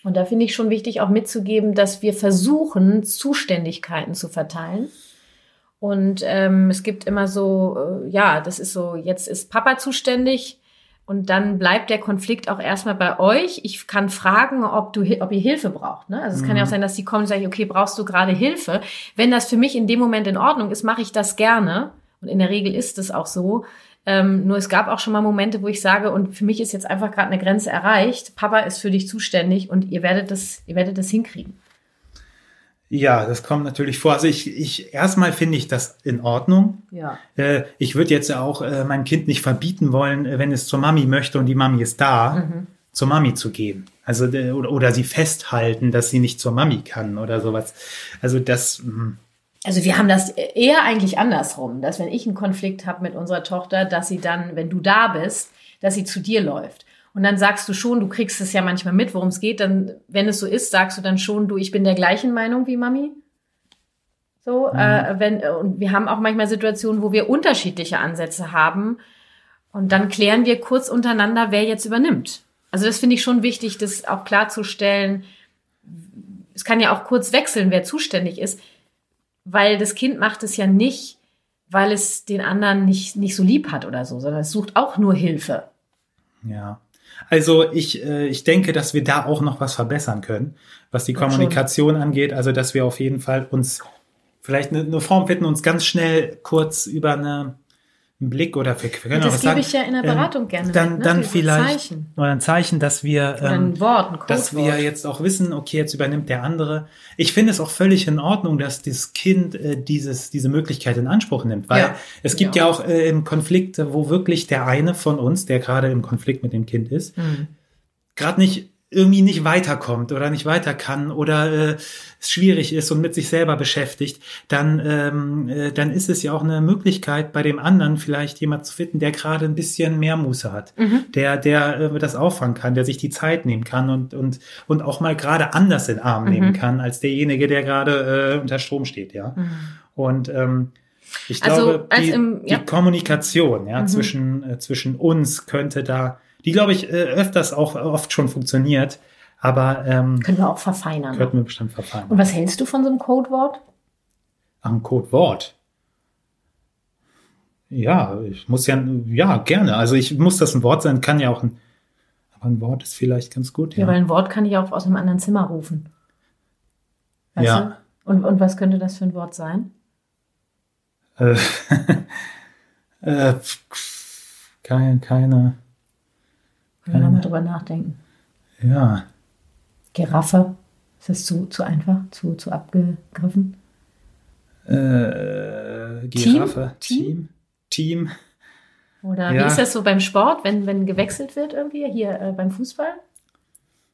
Und da finde ich schon wichtig, auch mitzugeben, dass wir versuchen, Zuständigkeiten zu verteilen. Und ähm, es gibt immer so, äh, ja, das ist so, jetzt ist Papa zuständig und dann bleibt der Konflikt auch erstmal bei euch. Ich kann fragen, ob du, ob ihr Hilfe braucht. Ne? Also es kann ja auch sein, dass die kommen und sagen, okay, brauchst du gerade Hilfe? Wenn das für mich in dem Moment in Ordnung ist, mache ich das gerne. Und in der Regel ist es auch so. Ähm, nur es gab auch schon mal Momente, wo ich sage, und für mich ist jetzt einfach gerade eine Grenze erreicht. Papa ist für dich zuständig und ihr werdet das, ihr werdet das hinkriegen. Ja, das kommt natürlich vor. Also ich, ich erstmal finde ich das in Ordnung. Ja. Äh, ich würde jetzt auch äh, mein Kind nicht verbieten wollen, äh, wenn es zur Mami möchte und die Mami ist da, Mhm. zur Mami zu gehen. Also oder, oder sie festhalten, dass sie nicht zur Mami kann oder sowas. Also das. Hm. Also wir haben das eher eigentlich andersrum, dass wenn ich einen Konflikt habe mit unserer Tochter, dass sie dann, wenn du da bist, dass sie zu dir läuft. Und dann sagst du schon, du kriegst es ja manchmal mit, worum es geht. Dann, wenn es so ist, sagst du dann schon, du, ich bin der gleichen Meinung wie Mami. So, mhm. äh, wenn, und wir haben auch manchmal Situationen, wo wir unterschiedliche Ansätze haben. Und dann klären wir kurz untereinander, wer jetzt übernimmt. Also das finde ich schon wichtig, das auch klarzustellen. Es kann ja auch kurz wechseln, wer zuständig ist, weil das Kind macht es ja nicht, weil es den anderen nicht, nicht so lieb hat oder so, sondern es sucht auch nur Hilfe. Ja. Also ich, äh, ich denke, dass wir da auch noch was verbessern können, was die Kommunikation schon. angeht. Also dass wir auf jeden Fall uns vielleicht eine, eine Form finden, uns ganz schnell kurz über eine einen Blick oder wir können das gebe ich ja in der ähm, Beratung ähm, gerne. Dann, mit, ne? dann vielleicht Zeichen. oder ein Zeichen, dass wir, ähm, ein Wort, ein dass wir jetzt auch wissen, okay, jetzt übernimmt der andere. Ich finde es auch völlig in Ordnung, dass das Kind äh, dieses diese Möglichkeit in Anspruch nimmt, weil ja, es gibt ja auch, ja auch äh, Konflikte, wo wirklich der eine von uns, der gerade im Konflikt mit dem Kind ist, mhm. gerade nicht irgendwie nicht weiterkommt oder nicht weiter kann oder äh, es schwierig ist und mit sich selber beschäftigt, dann, ähm, äh, dann ist es ja auch eine Möglichkeit, bei dem anderen vielleicht jemand zu finden, der gerade ein bisschen mehr Muße hat, mhm. der, der äh, das auffangen kann, der sich die Zeit nehmen kann und, und, und auch mal gerade anders in den Arm mhm. nehmen kann, als derjenige, der gerade äh, unter Strom steht, ja. Mhm. Und ähm, ich also, glaube, die, im, ja. die Kommunikation ja, mhm. zwischen, äh, zwischen uns könnte da die, glaube ich, äh, öfters auch oft schon funktioniert. Aber ähm, können wir auch verfeinern. Könnten wir bestimmt verfeinern. Und was hältst du von so einem Codewort? Ach, ein Codewort. Ja, ich muss ja, ja, gerne. Also ich muss das ein Wort sein, kann ja auch ein, aber ein Wort ist vielleicht ganz gut. Ja, ja weil ein Wort kann ich auch aus einem anderen Zimmer rufen. Weißt ja. Du? Und, und was könnte das für ein Wort sein? Äh, *laughs* äh, keine, keine. Können wir nochmal drüber nachdenken. Ja. Giraffe. Ist das zu, zu einfach, zu, zu abgegriffen? Äh, Giraffe. Team? Team. Team. Oder ja. wie ist das so beim Sport, wenn, wenn gewechselt wird irgendwie, hier äh, beim Fußball?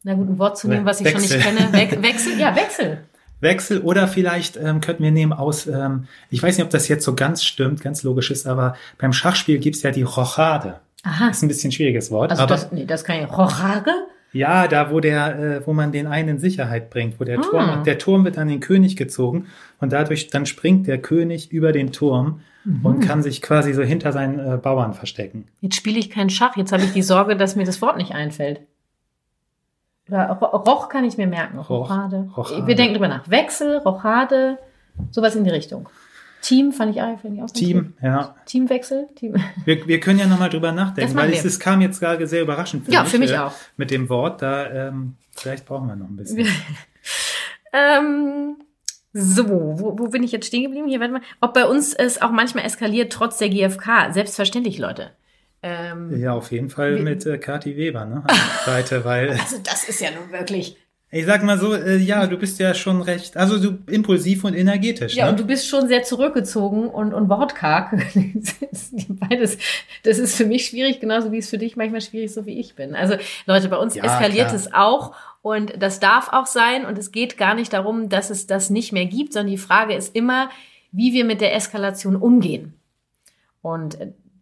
Na gut, ein Wort zu nehmen, was ich Wechsel. schon nicht kenne. We *laughs* Wechsel, ja, Wechsel. Wechsel oder vielleicht ähm, könnten wir nehmen aus, ähm, ich weiß nicht, ob das jetzt so ganz stimmt, ganz logisch ist, aber beim Schachspiel gibt's ja die Rochade. Aha. Das ist ein bisschen ein schwieriges Wort. Also aber das, nee, das kann ich. Rochade? Ja, da wo der, äh, wo man den einen in Sicherheit bringt, wo der ah. Turm, der Turm wird an den König gezogen und dadurch dann springt der König über den Turm mhm. und kann sich quasi so hinter seinen äh, Bauern verstecken. Jetzt spiele ich keinen Schach. Jetzt habe ich die Sorge, dass mir das Wort nicht einfällt. Oder Roch kann ich mir merken. Rochade. Rochade. Wir denken drüber nach. Wechsel, Rochade, sowas in die Richtung. Team fand ich, find ich auch Team, cool. ja. Teamwechsel. Team. *laughs* Wir, wir können ja nochmal drüber nachdenken, weil es, es, kam jetzt gerade sehr überraschend für ja, mich. Ja, für mich äh, auch. Mit dem Wort, da ähm, vielleicht brauchen wir noch ein bisschen. *laughs* ähm, so, wo, wo bin ich jetzt stehen geblieben? Hier, warte mal. Ob bei uns es auch manchmal eskaliert, trotz der GfK. Selbstverständlich, Leute. Ähm, ja, auf jeden Fall mit äh, Kati Weber, ne? Seite, weil. *laughs* Also das ist ja nun wirklich. Ich sag mal so, äh, ja, du bist ja schon recht, also du impulsiv und energetisch. Ja, ne? und du bist schon sehr zurückgezogen und, und wortkarg. *laughs* Beides, das ist für mich schwierig, genauso wie es für dich manchmal schwierig ist, so wie ich bin. Also Leute, bei uns ja, eskaliert klar. es auch und das darf auch sein und es geht gar nicht darum, dass es das nicht mehr gibt, sondern die Frage ist immer, wie wir mit der Eskalation umgehen. Und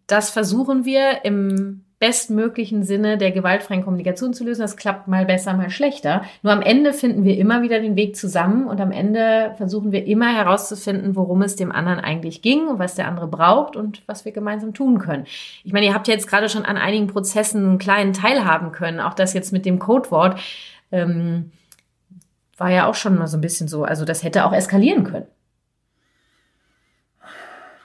das versuchen wir im bestmöglichen Sinne der gewaltfreien Kommunikation zu lösen. Das klappt mal besser, mal schlechter. Nur am Ende finden wir immer wieder den Weg zusammen und am Ende versuchen wir immer herauszufinden, worum es dem anderen eigentlich ging und was der andere braucht und was wir gemeinsam tun können. Ich meine, ihr habt ja jetzt gerade schon an einigen Prozessen einen kleinen teilhaben können. Auch das jetzt mit dem Codewort ähm, war ja auch schon mal so ein bisschen so. Also das hätte auch eskalieren können.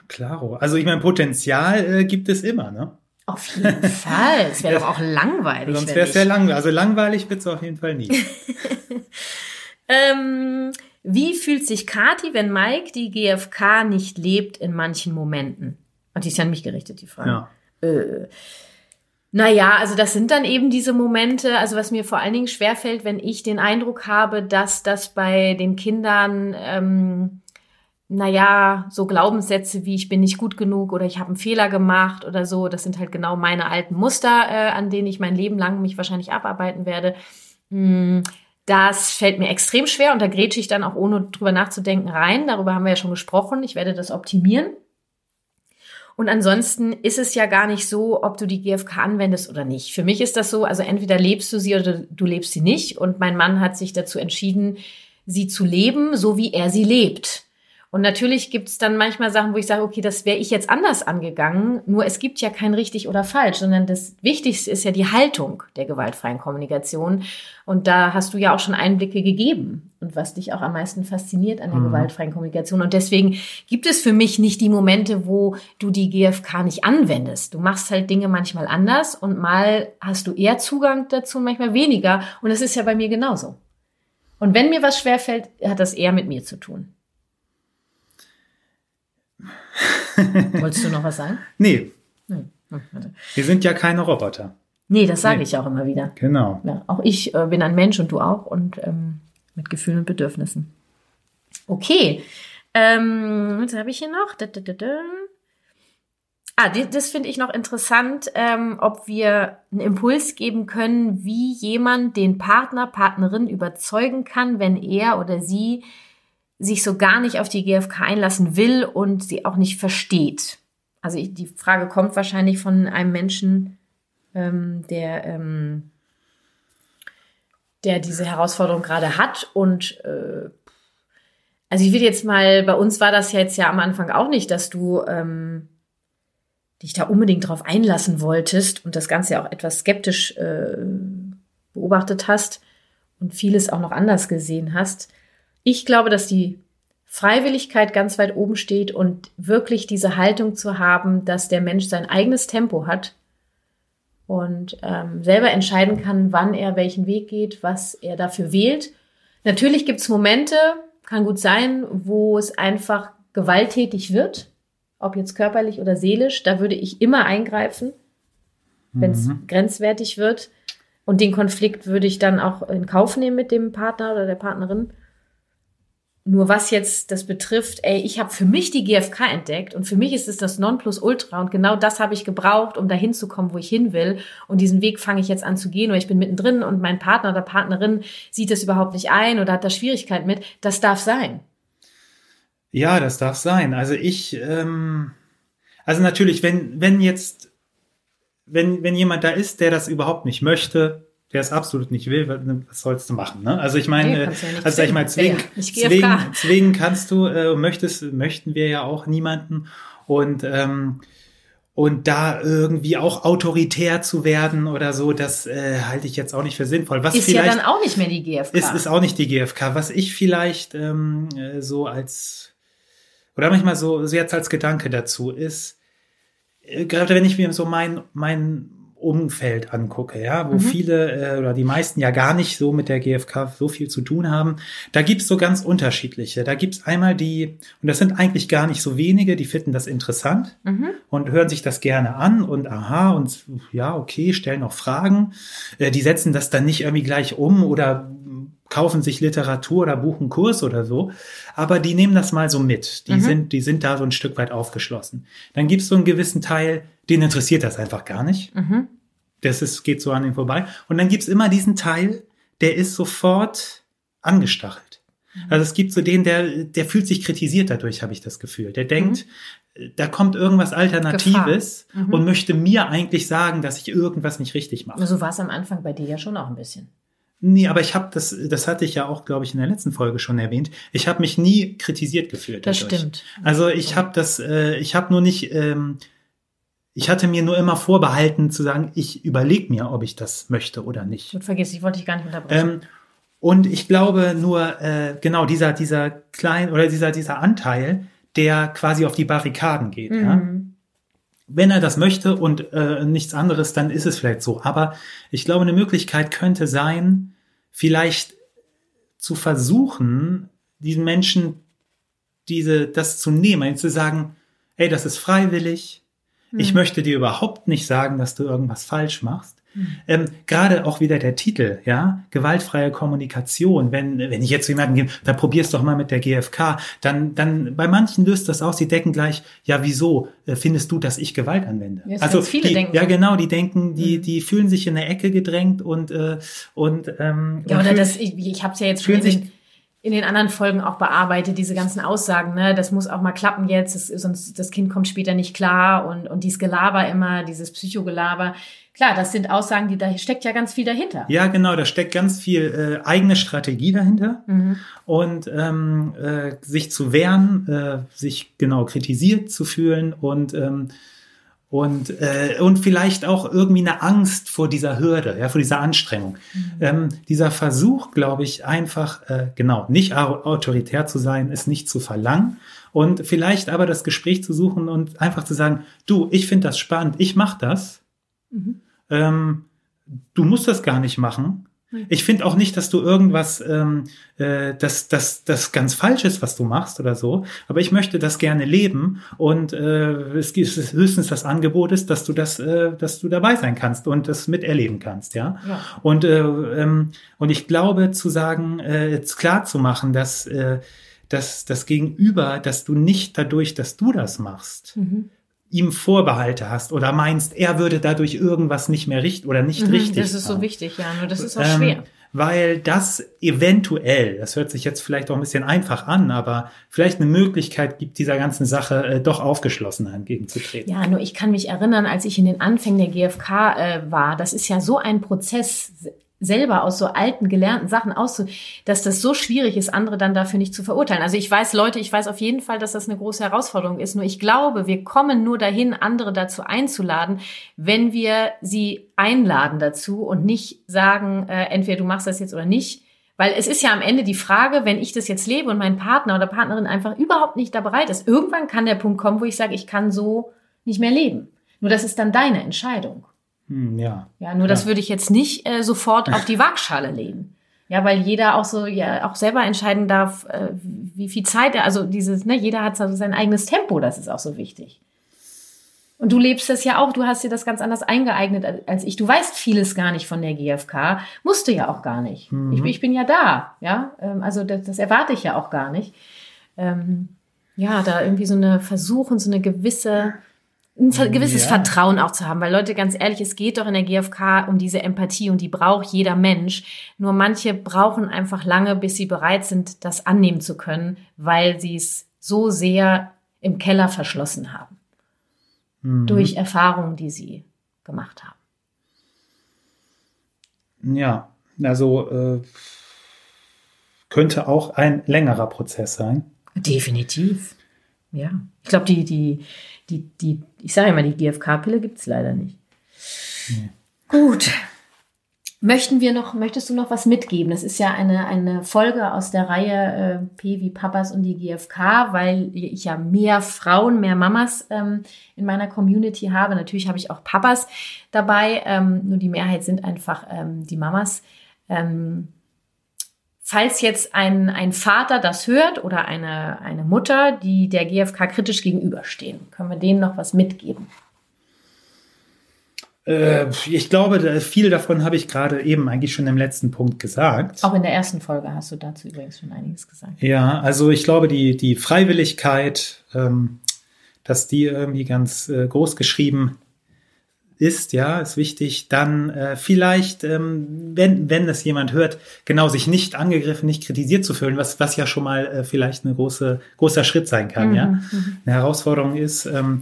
Klaro. Also ich meine, Potenzial äh, gibt es immer, ne? Auf jeden Fall. Es wäre doch auch langweilig. Sonst wäre es sehr langweilig. Also langweilig wird es auf jeden Fall nie. *laughs* ähm, wie fühlt sich Kati, wenn Mike die GfK nicht lebt in manchen Momenten? Und die ist ja an mich gerichtet, die Frage. Ja. Äh, naja, also das sind dann eben diese Momente, also was mir vor allen Dingen schwerfällt, wenn ich den Eindruck habe, dass das bei den Kindern ähm, naja, so Glaubenssätze wie ich bin nicht gut genug oder ich habe einen Fehler gemacht oder so, das sind halt genau meine alten Muster, äh, an denen ich mein Leben lang mich wahrscheinlich abarbeiten werde. Mm, das fällt mir extrem schwer und da grätsche ich dann auch ohne drüber nachzudenken rein. Darüber haben wir ja schon gesprochen. Ich werde das optimieren. Und ansonsten ist es ja gar nicht so, ob du die GfK anwendest oder nicht. Für mich ist das so, also entweder lebst du sie oder du lebst sie nicht. Und mein Mann hat sich dazu entschieden, sie zu leben, so wie er sie lebt. Und natürlich gibt es dann manchmal Sachen, wo ich sage, okay, das wäre ich jetzt anders angegangen. Nur es gibt ja kein richtig oder falsch, sondern das Wichtigste ist ja die Haltung der gewaltfreien Kommunikation. Und da hast du ja auch schon Einblicke gegeben und was dich auch am meisten fasziniert an der mhm. gewaltfreien Kommunikation. Und deswegen gibt es für mich nicht die Momente, wo du die GfK nicht anwendest. Du machst halt Dinge manchmal anders und mal hast du eher Zugang dazu, manchmal weniger. Und das ist ja bei mir genauso. Und wenn mir was schwerfällt, hat das eher mit mir zu tun. *laughs* Wolltest du noch was sagen? Nee. Hm. Hm, Wir sind ja keine Roboter. Nee, das sage nee. ich auch immer wieder. Genau. Ja, auch ich äh, bin ein Mensch und du auch und ähm, mit Gefühlen und Bedürfnissen. Okay. Ähm, was habe ich hier noch? Da, da, da. Ah, das finde ich noch interessant, ähm, ob wir einen Impuls geben können, wie jemand den Partner, Partnerin überzeugen kann, wenn er oder sie sich so gar nicht auf die GfK einlassen will und sie auch nicht versteht. Also ich, die Frage kommt wahrscheinlich von einem Menschen, ähm, der, ähm, der diese Herausforderung gerade hat. Und äh, also ich will jetzt mal, bei uns war das jetzt ja am Anfang auch nicht, dass du ähm, dich da unbedingt drauf einlassen wolltest und das Ganze auch etwas skeptisch äh, beobachtet hast und vieles auch noch anders gesehen hast. Ich glaube, dass die Freiwilligkeit ganz weit oben steht und wirklich diese Haltung zu haben, dass der Mensch sein eigenes Tempo hat und ähm, selber entscheiden kann, wann er welchen Weg geht, was er dafür wählt. Natürlich gibt es Momente, kann gut sein, wo es einfach gewalttätig wird, ob jetzt körperlich oder seelisch. Da würde ich immer eingreifen, wenn es mhm. grenzwertig wird. Und den Konflikt würde ich dann auch in Kauf nehmen mit dem Partner oder der Partnerin. Nur was jetzt das betrifft, ey, ich habe für mich die GfK entdeckt und für mich ist es das Nonplusultra und genau das habe ich gebraucht, um dahin zu kommen, wo ich hin will. Und diesen Weg fange ich jetzt an zu gehen oder ich bin mittendrin und mein Partner oder Partnerin sieht das überhaupt nicht ein oder hat da Schwierigkeiten mit. Das darf sein. Ja, das darf sein. Also ich, ähm, also natürlich, wenn, wenn jetzt, wenn, wenn jemand da ist, der das überhaupt nicht möchte, der es absolut nicht will, was sollst du machen? Ne? Also ich meine, nee, ja also sag ich mal, zwingen, zwingen, zwingen kannst du, äh, möchtest, möchten wir ja auch niemanden und ähm, und da irgendwie auch autoritär zu werden oder so, das äh, halte ich jetzt auch nicht für sinnvoll. Was ist ja dann auch nicht mehr die GfK. Ist, ist auch nicht die GfK. Was ich vielleicht ähm, äh, so als oder manchmal so, so jetzt als Gedanke dazu ist, äh, gerade wenn ich mir so mein mein Umfeld angucke, ja, wo mhm. viele äh, oder die meisten ja gar nicht so mit der GfK so viel zu tun haben, da gibt's so ganz unterschiedliche. Da gibt's einmal die, und das sind eigentlich gar nicht so wenige, die finden das interessant mhm. und hören sich das gerne an und aha und ja, okay, stellen auch Fragen. Äh, die setzen das dann nicht irgendwie gleich um oder kaufen sich Literatur oder buchen Kurs oder so, aber die nehmen das mal so mit. Die mhm. sind, die sind da so ein Stück weit aufgeschlossen. Dann gibt's so einen gewissen Teil, den interessiert das einfach gar nicht. Mhm. Das ist, geht so an ihm vorbei. Und dann gibt's immer diesen Teil, der ist sofort angestachelt. Mhm. Also es gibt so den, der, der fühlt sich kritisiert dadurch, habe ich das Gefühl. Der denkt, mhm. da kommt irgendwas Alternatives mhm. und möchte mir eigentlich sagen, dass ich irgendwas nicht richtig mache. So war es am Anfang bei dir ja schon auch ein bisschen. Nee, aber ich habe das, das hatte ich ja auch, glaube ich, in der letzten Folge schon erwähnt. Ich habe mich nie kritisiert gefühlt. Das dadurch. stimmt. Also ich habe das, äh, ich habe nur nicht, ähm, ich hatte mir nur immer vorbehalten zu sagen, ich überlege mir, ob ich das möchte oder nicht. Und vergiss, ich wollte dich gar nicht unterbrechen. Ähm, und ich glaube nur, äh, genau dieser, dieser kleine oder dieser, dieser Anteil, der quasi auf die Barrikaden geht. Mhm. Ja? Wenn er das möchte und äh, nichts anderes, dann ist es vielleicht so. Aber ich glaube, eine Möglichkeit könnte sein, vielleicht zu versuchen, diesen Menschen diese, das zu nehmen, zu sagen, hey, das ist freiwillig, ich hm. möchte dir überhaupt nicht sagen, dass du irgendwas falsch machst. Mhm. Ähm, Gerade auch wieder der Titel, ja, gewaltfreie Kommunikation. Wenn, wenn ich jetzt zu jemandem gehe, dann probier's doch mal mit der GfK, dann, dann bei manchen löst das aus, sie denken gleich, ja, wieso äh, findest du, dass ich Gewalt anwende? Ja, also viele die, denken. ja, genau, die denken, die, mhm. die fühlen sich in eine Ecke gedrängt und äh, und ähm, ja, oder das, ich, ich habe es ja jetzt schon in, in den anderen Folgen auch bearbeitet, diese ganzen Aussagen, ne, das muss auch mal klappen jetzt, das, sonst das Kind kommt später nicht klar und, und dieses Gelaber immer, dieses Psychogelaber. Klar, das sind Aussagen, die da steckt ja ganz viel dahinter. Ja, genau, da steckt ganz viel äh, eigene Strategie dahinter Mhm. und ähm, äh, sich zu wehren, äh, sich genau kritisiert zu fühlen und ähm, und und und vielleicht auch irgendwie eine Angst vor dieser Hürde, ja, vor dieser Anstrengung. Ähm, dieser Versuch, glaube ich, einfach äh, genau nicht au- autoritär zu sein, ist nicht zu verlangen und vielleicht aber das Gespräch zu suchen und einfach zu sagen, du, ich finde das spannend, ich mache das. Mhm. Ähm, du musst das gar nicht machen. Ich finde auch nicht, dass du irgendwas, ähm, äh, dass das, das ganz falsch ist, was du machst oder so. Aber ich möchte das gerne leben und äh, es ist höchstens das Angebot ist, dass du das, äh, dass du dabei sein kannst und das miterleben kannst, ja. Ja. Und äh, ähm, und ich glaube zu sagen, äh, jetzt klar zu machen, dass äh, dass das Gegenüber, dass du nicht dadurch, dass du das machst, Mhm. Ihm Vorbehalte hast oder meinst, er würde dadurch irgendwas nicht mehr richtig oder nicht Mhm, richtig. Das ist so machen. wichtig, ja, nur das ist auch Ähm, schwer. Weil das eventuell, das hört sich jetzt vielleicht auch ein bisschen einfach an, aber vielleicht eine Möglichkeit gibt, dieser ganzen Sache äh, doch aufgeschlossener entgegenzutreten. Ja, nur ich kann mich erinnern, als ich in den Anfängen der GfK äh, war, das ist ja so ein Prozess selber aus so alten gelernten Sachen auszu, dass das so schwierig ist, andere dann dafür nicht zu verurteilen. Also ich weiß, Leute, ich weiß auf jeden Fall, dass das eine große Herausforderung ist. Nur ich glaube, wir kommen nur dahin, andere dazu einzuladen, wenn wir sie einladen dazu und nicht sagen, äh, entweder du machst das jetzt oder nicht. Weil es ist ja am Ende die Frage, wenn ich das jetzt lebe und mein Partner oder Partnerin einfach überhaupt nicht da bereit ist, irgendwann kann der Punkt kommen, wo ich sage, ich kann so nicht mehr leben. Nur das ist dann deine Entscheidung. Hm, ja. Ja, nur das Ja. würde ich jetzt nicht äh, sofort auf die *laughs* Waagschale legen. Ja, weil jeder auch so ja auch selber entscheiden darf, äh, wie viel Zeit er, also dieses, ne, jeder hat so sein eigenes Tempo, das ist auch so wichtig. Und du lebst das ja auch, du hast dir das ganz anders eingeeignet als- ich. Du weißt vieles gar nicht von der GfK, musst du ja auch gar nicht. Ich, ich bin ja da, ja, ähm, also das, das erwarte ich ja auch gar nicht. Ähm, ja, da irgendwie so eine versuchen, so eine gewisse, ein gewisses Ja. Vertrauen auch zu haben. Weil Leute, ganz ehrlich, es geht doch in der GfK um diese Empathie und die braucht jeder Mensch. Nur manche brauchen einfach lange, bis sie bereit sind, das annehmen zu können, weil sie es so sehr im Keller verschlossen haben. Mhm. Durch Erfahrungen, die sie gemacht haben. Ja, also äh, könnte auch ein längerer Prozess sein. Definitiv. Ja. Ich glaube, die, die, die, die, ich sage immer, die GfK-Pille gibt's leider nicht. Gut. Möchten wir noch, möchtest du noch was mitgeben? Das ist ja eine, eine Folge aus der Reihe äh, P wie Papas und die GfK, weil ich ja mehr Frauen, mehr Mamas ähm, in meiner Community habe. Natürlich habe ich auch Papas dabei, ähm, nur die Mehrheit sind einfach ähm, die Mamas. Ähm, falls jetzt ein, ein Vater das hört oder eine, eine Mutter, die der GfK kritisch gegenüberstehen, können wir denen noch was mitgeben? Äh, ich glaube, viel davon habe ich gerade eben eigentlich schon im letzten Punkt gesagt. Auch in der ersten Folge hast du dazu übrigens schon einiges gesagt. Ja, also ich glaube, die, die Freiwilligkeit, ähm, dass die irgendwie ganz äh, groß geschrieben ist, ja, ist wichtig. Dann äh, vielleicht, ähm, wenn, wenn es jemand hört, genau sich nicht angegriffen, nicht kritisiert zu fühlen, was, was ja schon mal äh, vielleicht eine große, großer Schritt sein kann, ja. Eine Herausforderung ist, ähm,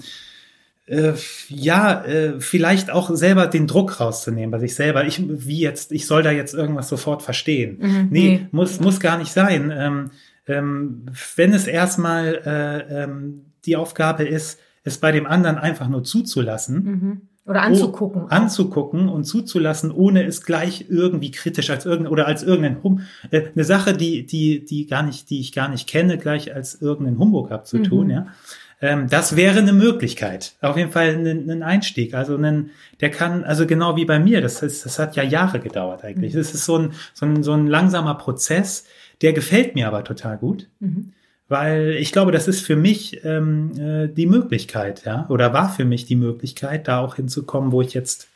äh, ja, äh, vielleicht auch selber den Druck rauszunehmen bei sich selber. Ich, wie jetzt, ich soll da jetzt irgendwas sofort verstehen. Mhm, nee, nee. muss, muss gar nicht sein. Ähm, ähm, wenn es erstmal äh, ähm, die Aufgabe ist, es bei dem anderen einfach nur zuzulassen, Mhm. Oder anzugucken. Oh, anzugucken und zuzulassen, ohne es gleich irgendwie kritisch als irgendein oder als irgendein hum äh, eine Sache, die die die gar nicht, die ich gar nicht kenne, gleich als irgendeinen Humbug abzutun, Mhm. ja. Ähm, das wäre eine Möglichkeit, auf jeden Fall ein, ein Einstieg. Also ein, der kann, also genau wie bei mir, das ist, das hat ja Jahre gedauert eigentlich. Mhm. Das ist so ein, so ein so ein langsamer Prozess, der gefällt mir aber total gut Mhm. Weil ich glaube, das ist für mich ähm, äh, die Möglichkeit, ja, oder war für mich die Möglichkeit, da auch hinzukommen, wo ich jetzt,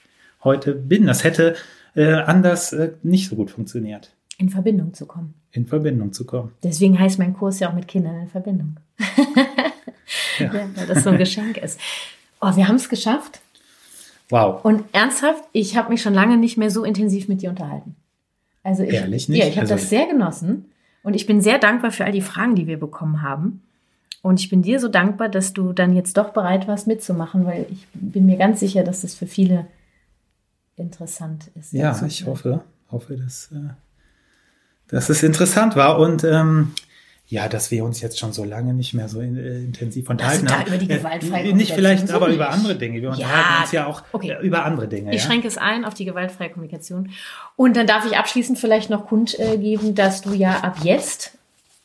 heute bin. Das hätte äh, anders äh, nicht so gut funktioniert. In Verbindung zu kommen. In Verbindung zu kommen. Deswegen heißt mein Kurs ja auch mit Kindern in Verbindung. ja. *laughs* ja weil das so ein Geschenk ist. Oh, wir haben es geschafft. Wow. Und ernsthaft, ich habe mich schon lange nicht mehr so intensiv mit dir unterhalten. Also ich, Ehrlich nicht? Ja, ich habe Also- das sehr genossen und ich bin sehr dankbar für all die Fragen, die wir bekommen haben. Und ich bin dir so dankbar, dass du dann jetzt doch bereit warst mitzumachen, weil ich bin mir ganz sicher, dass das für viele interessant ist. Ja, ich hoffe, hoffe, dass, äh, dass es interessant war und ähm, ja, dass wir uns jetzt schon so lange nicht mehr so in, äh, intensiv unterhalten da haben. über die Äh, gewaltfreie Nicht vielleicht, aber so über nicht. andere Dinge. Wir Ja, unterhalten uns ja auch okay. äh, über andere Dinge. Ich ja? schränke es ein auf die gewaltfreie Kommunikation. Und dann darf ich abschließend vielleicht noch kundgeben, dass du ja ab jetzt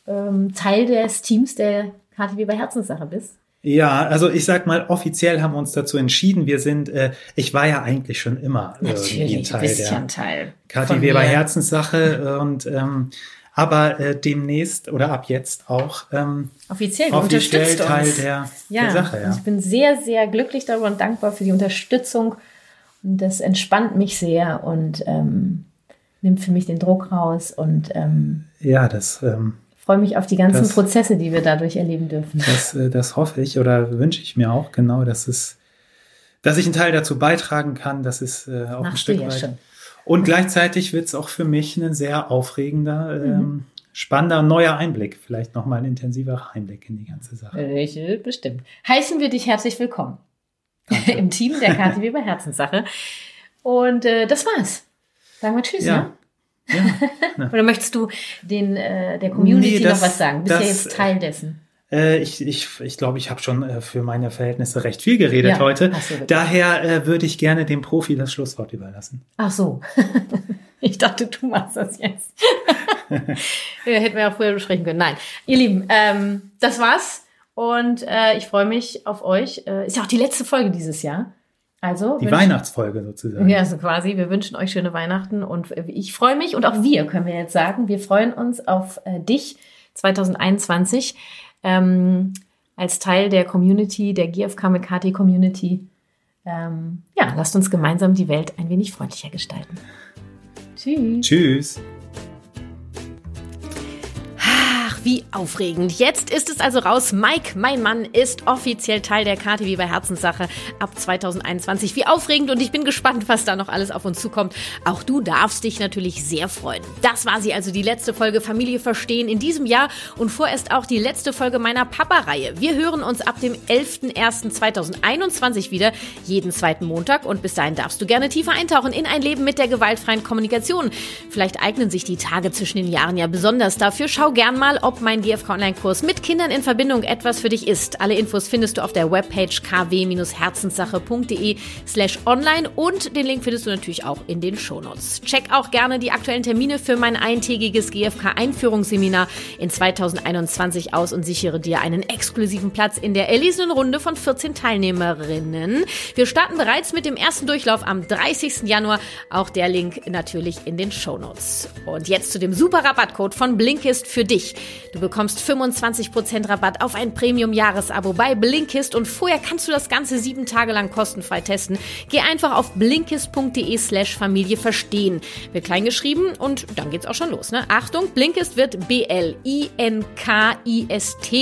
ähm, Teil des Teams der Kathi Weber Herzenssache bist. Ja, also ich sag mal, offiziell haben wir uns dazu entschieden. Wir sind, äh, ich war ja eigentlich schon immer irgendwie Natürlich, Teil bist ja der ein Teil. Weber mir. Herzenssache und ähm, aber äh, demnächst oder ab jetzt auch ähm, Offiziell, offiziell Teil der, ja, der Sache. Ja. ich bin sehr, sehr glücklich darüber und dankbar für die Unterstützung. Und das entspannt mich sehr und ähm, nimmt für mich den Druck raus und ähm, ja, das ähm, freue mich auf die ganzen Das- Prozesse, die wir dadurch erleben dürfen. Das, äh, das hoffe ich oder wünsche ich mir auch genau, dass es, dass ich einen Teil dazu beitragen kann, dass es äh, auch ein Machst du Stück weit. schon. Und gleichzeitig wird es auch für mich ein sehr aufregender, ähm, spannender neuer Einblick, vielleicht nochmal ein intensiverer Einblick in die ganze Sache. Welche bestimmt. Heißen wir dich herzlich willkommen *laughs* im Team der Kathi Weber Herzenssache. Und äh, das war's. Sagen wir Tschüss, Ja. ne? Ja, *laughs* Oder möchtest du den, äh, der Community Nee, das- noch was sagen? Bist ja das- jetzt Teil dessen. Äh, ich ich, ich glaube, ich habe schon äh, für meine Verhältnisse recht viel geredet Ja, heute. Daher äh, würde ich gerne dem Profi das Schlusswort überlassen. Ach so. *laughs* ich dachte, du machst das jetzt. *laughs* hätten wir auch früher besprechen können. Nein. Ihr Lieben, ähm, das war's. Und äh, ich freue mich auf euch. Ist ja auch die letzte Folge dieses Jahr. Also Die Weihnachtsfolge sozusagen. Ja, also quasi. Wir wünschen euch schöne Weihnachten und ich freue mich und auch wir können wir jetzt sagen, wir freuen uns auf äh, dich 2021 ähm, als Teil der Community, der GFK Mekati Community. Ähm, ja, lasst uns gemeinsam die Welt ein wenig freundlicher gestalten. Tschüss. Tschüss. Wie aufregend. Jetzt ist es also raus. Mike, mein Mann, ist offiziell Teil der Karte Weber Herzenssache ab 2021. Wie aufregend und ich bin gespannt, was da noch alles auf uns zukommt. Auch du darfst dich natürlich sehr freuen. Das war sie also, die letzte Folge Familie verstehen in diesem Jahr und vorerst auch die letzte Folge meiner Papa-Reihe. Wir hören uns ab dem 11.01.2021 wieder, jeden zweiten Montag und bis dahin darfst du gerne tiefer eintauchen in ein Leben mit der gewaltfreien Kommunikation. Vielleicht eignen sich die Tage zwischen den Jahren ja besonders dafür. Schau gern mal, ob mein GFK Online-Kurs mit Kindern in Verbindung etwas für dich ist. Alle Infos findest du auf der Webpage kw-herzenssache.de slash online und den Link findest du natürlich auch in den Shownotes. Check auch gerne die aktuellen Termine für mein eintägiges GFK-Einführungsseminar in 2021 aus und sichere dir einen exklusiven Platz in der erlesenen Runde von 14 Teilnehmerinnen. Wir starten bereits mit dem ersten Durchlauf am 30. Januar. Auch der Link natürlich in den Shownotes. Und jetzt zu dem super Rabattcode von Blinkist für dich. Du bekommst 25% Rabatt auf ein Premium-Jahresabo bei Blinkist und vorher kannst du das Ganze sieben Tage lang kostenfrei testen. Geh einfach auf blinkist.de slash Familie verstehen. Wird klein geschrieben und dann geht's auch schon los. Ne? Achtung, Blinkist wird B-L-I-N-K-I-S-T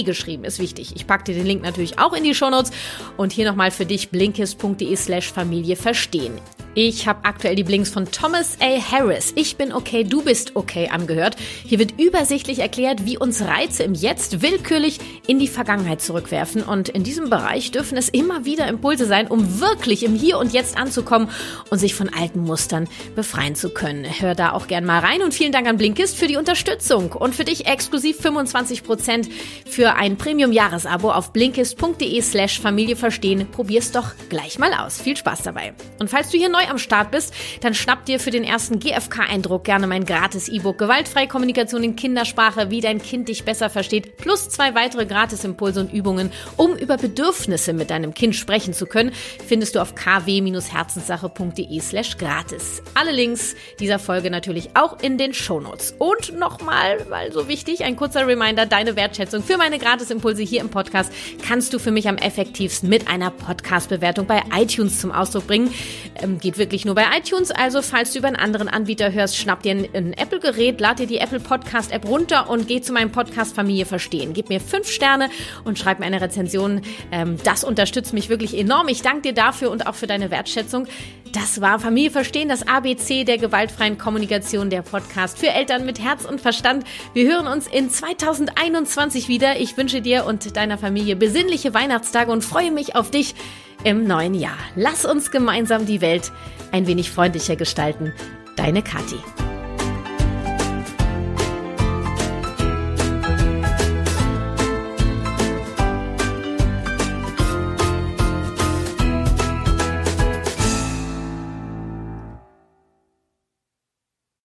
geschrieben. Ist wichtig. Ich packe dir den Link natürlich auch in die Shownotes und hier nochmal für dich blinkist.de slash Familie verstehen. Ich habe aktuell die Blinks von Thomas A. Harris. Ich bin okay, du bist okay angehört. Hier wird übersichtlich erklärt, wie uns Reize im Jetzt willkürlich in die Vergangenheit zurückwerfen. Und in diesem Bereich dürfen es immer wieder Impulse sein, um wirklich im Hier und Jetzt anzukommen und sich von alten Mustern befreien zu können. Hör da auch gern mal rein und vielen Dank an Blinkist für die Unterstützung und für dich exklusiv 25% für ein Premium-Jahresabo auf blinkist.de slash Familie verstehen. Probier's doch gleich mal aus. Viel Spaß dabei. Und falls du hier neu am Start bist, dann schnapp dir für den ersten GFK-Eindruck gerne mein gratis E-Book Gewaltfreie Kommunikation in Kindersprache, wie dein Kind dich besser versteht, plus zwei weitere Gratisimpulse und Übungen, um über Bedürfnisse mit deinem Kind sprechen zu können, findest du auf kw-herzenssache.de slash gratis. Alle Links dieser Folge natürlich auch in den Shownotes. Und nochmal, weil so wichtig, ein kurzer Reminder, deine Wertschätzung für meine Gratisimpulse hier im Podcast kannst du für mich am effektivsten mit einer Podcast-Bewertung bei iTunes zum Ausdruck bringen. Ähm, geht wirklich nur bei iTunes, also falls du über einen anderen Anbieter hörst, schnapp dir ein, ein Apple-Gerät, lad dir die Apple Podcast-App runter und geh zu meinem Podcast Familie Verstehen. Gib mir fünf Sterne und schreib mir eine Rezension. Ähm, das unterstützt mich wirklich enorm. Ich danke dir dafür und auch für deine Wertschätzung. Das war Familie Verstehen, das ABC der gewaltfreien Kommunikation, der Podcast für Eltern mit Herz und Verstand. Wir hören uns in 2021 wieder. Ich wünsche dir und deiner Familie besinnliche Weihnachtstage und freue mich auf dich im neuen Jahr. Lass uns gemeinsam die Welt ein wenig freundlicher gestalten. Deine Kathi.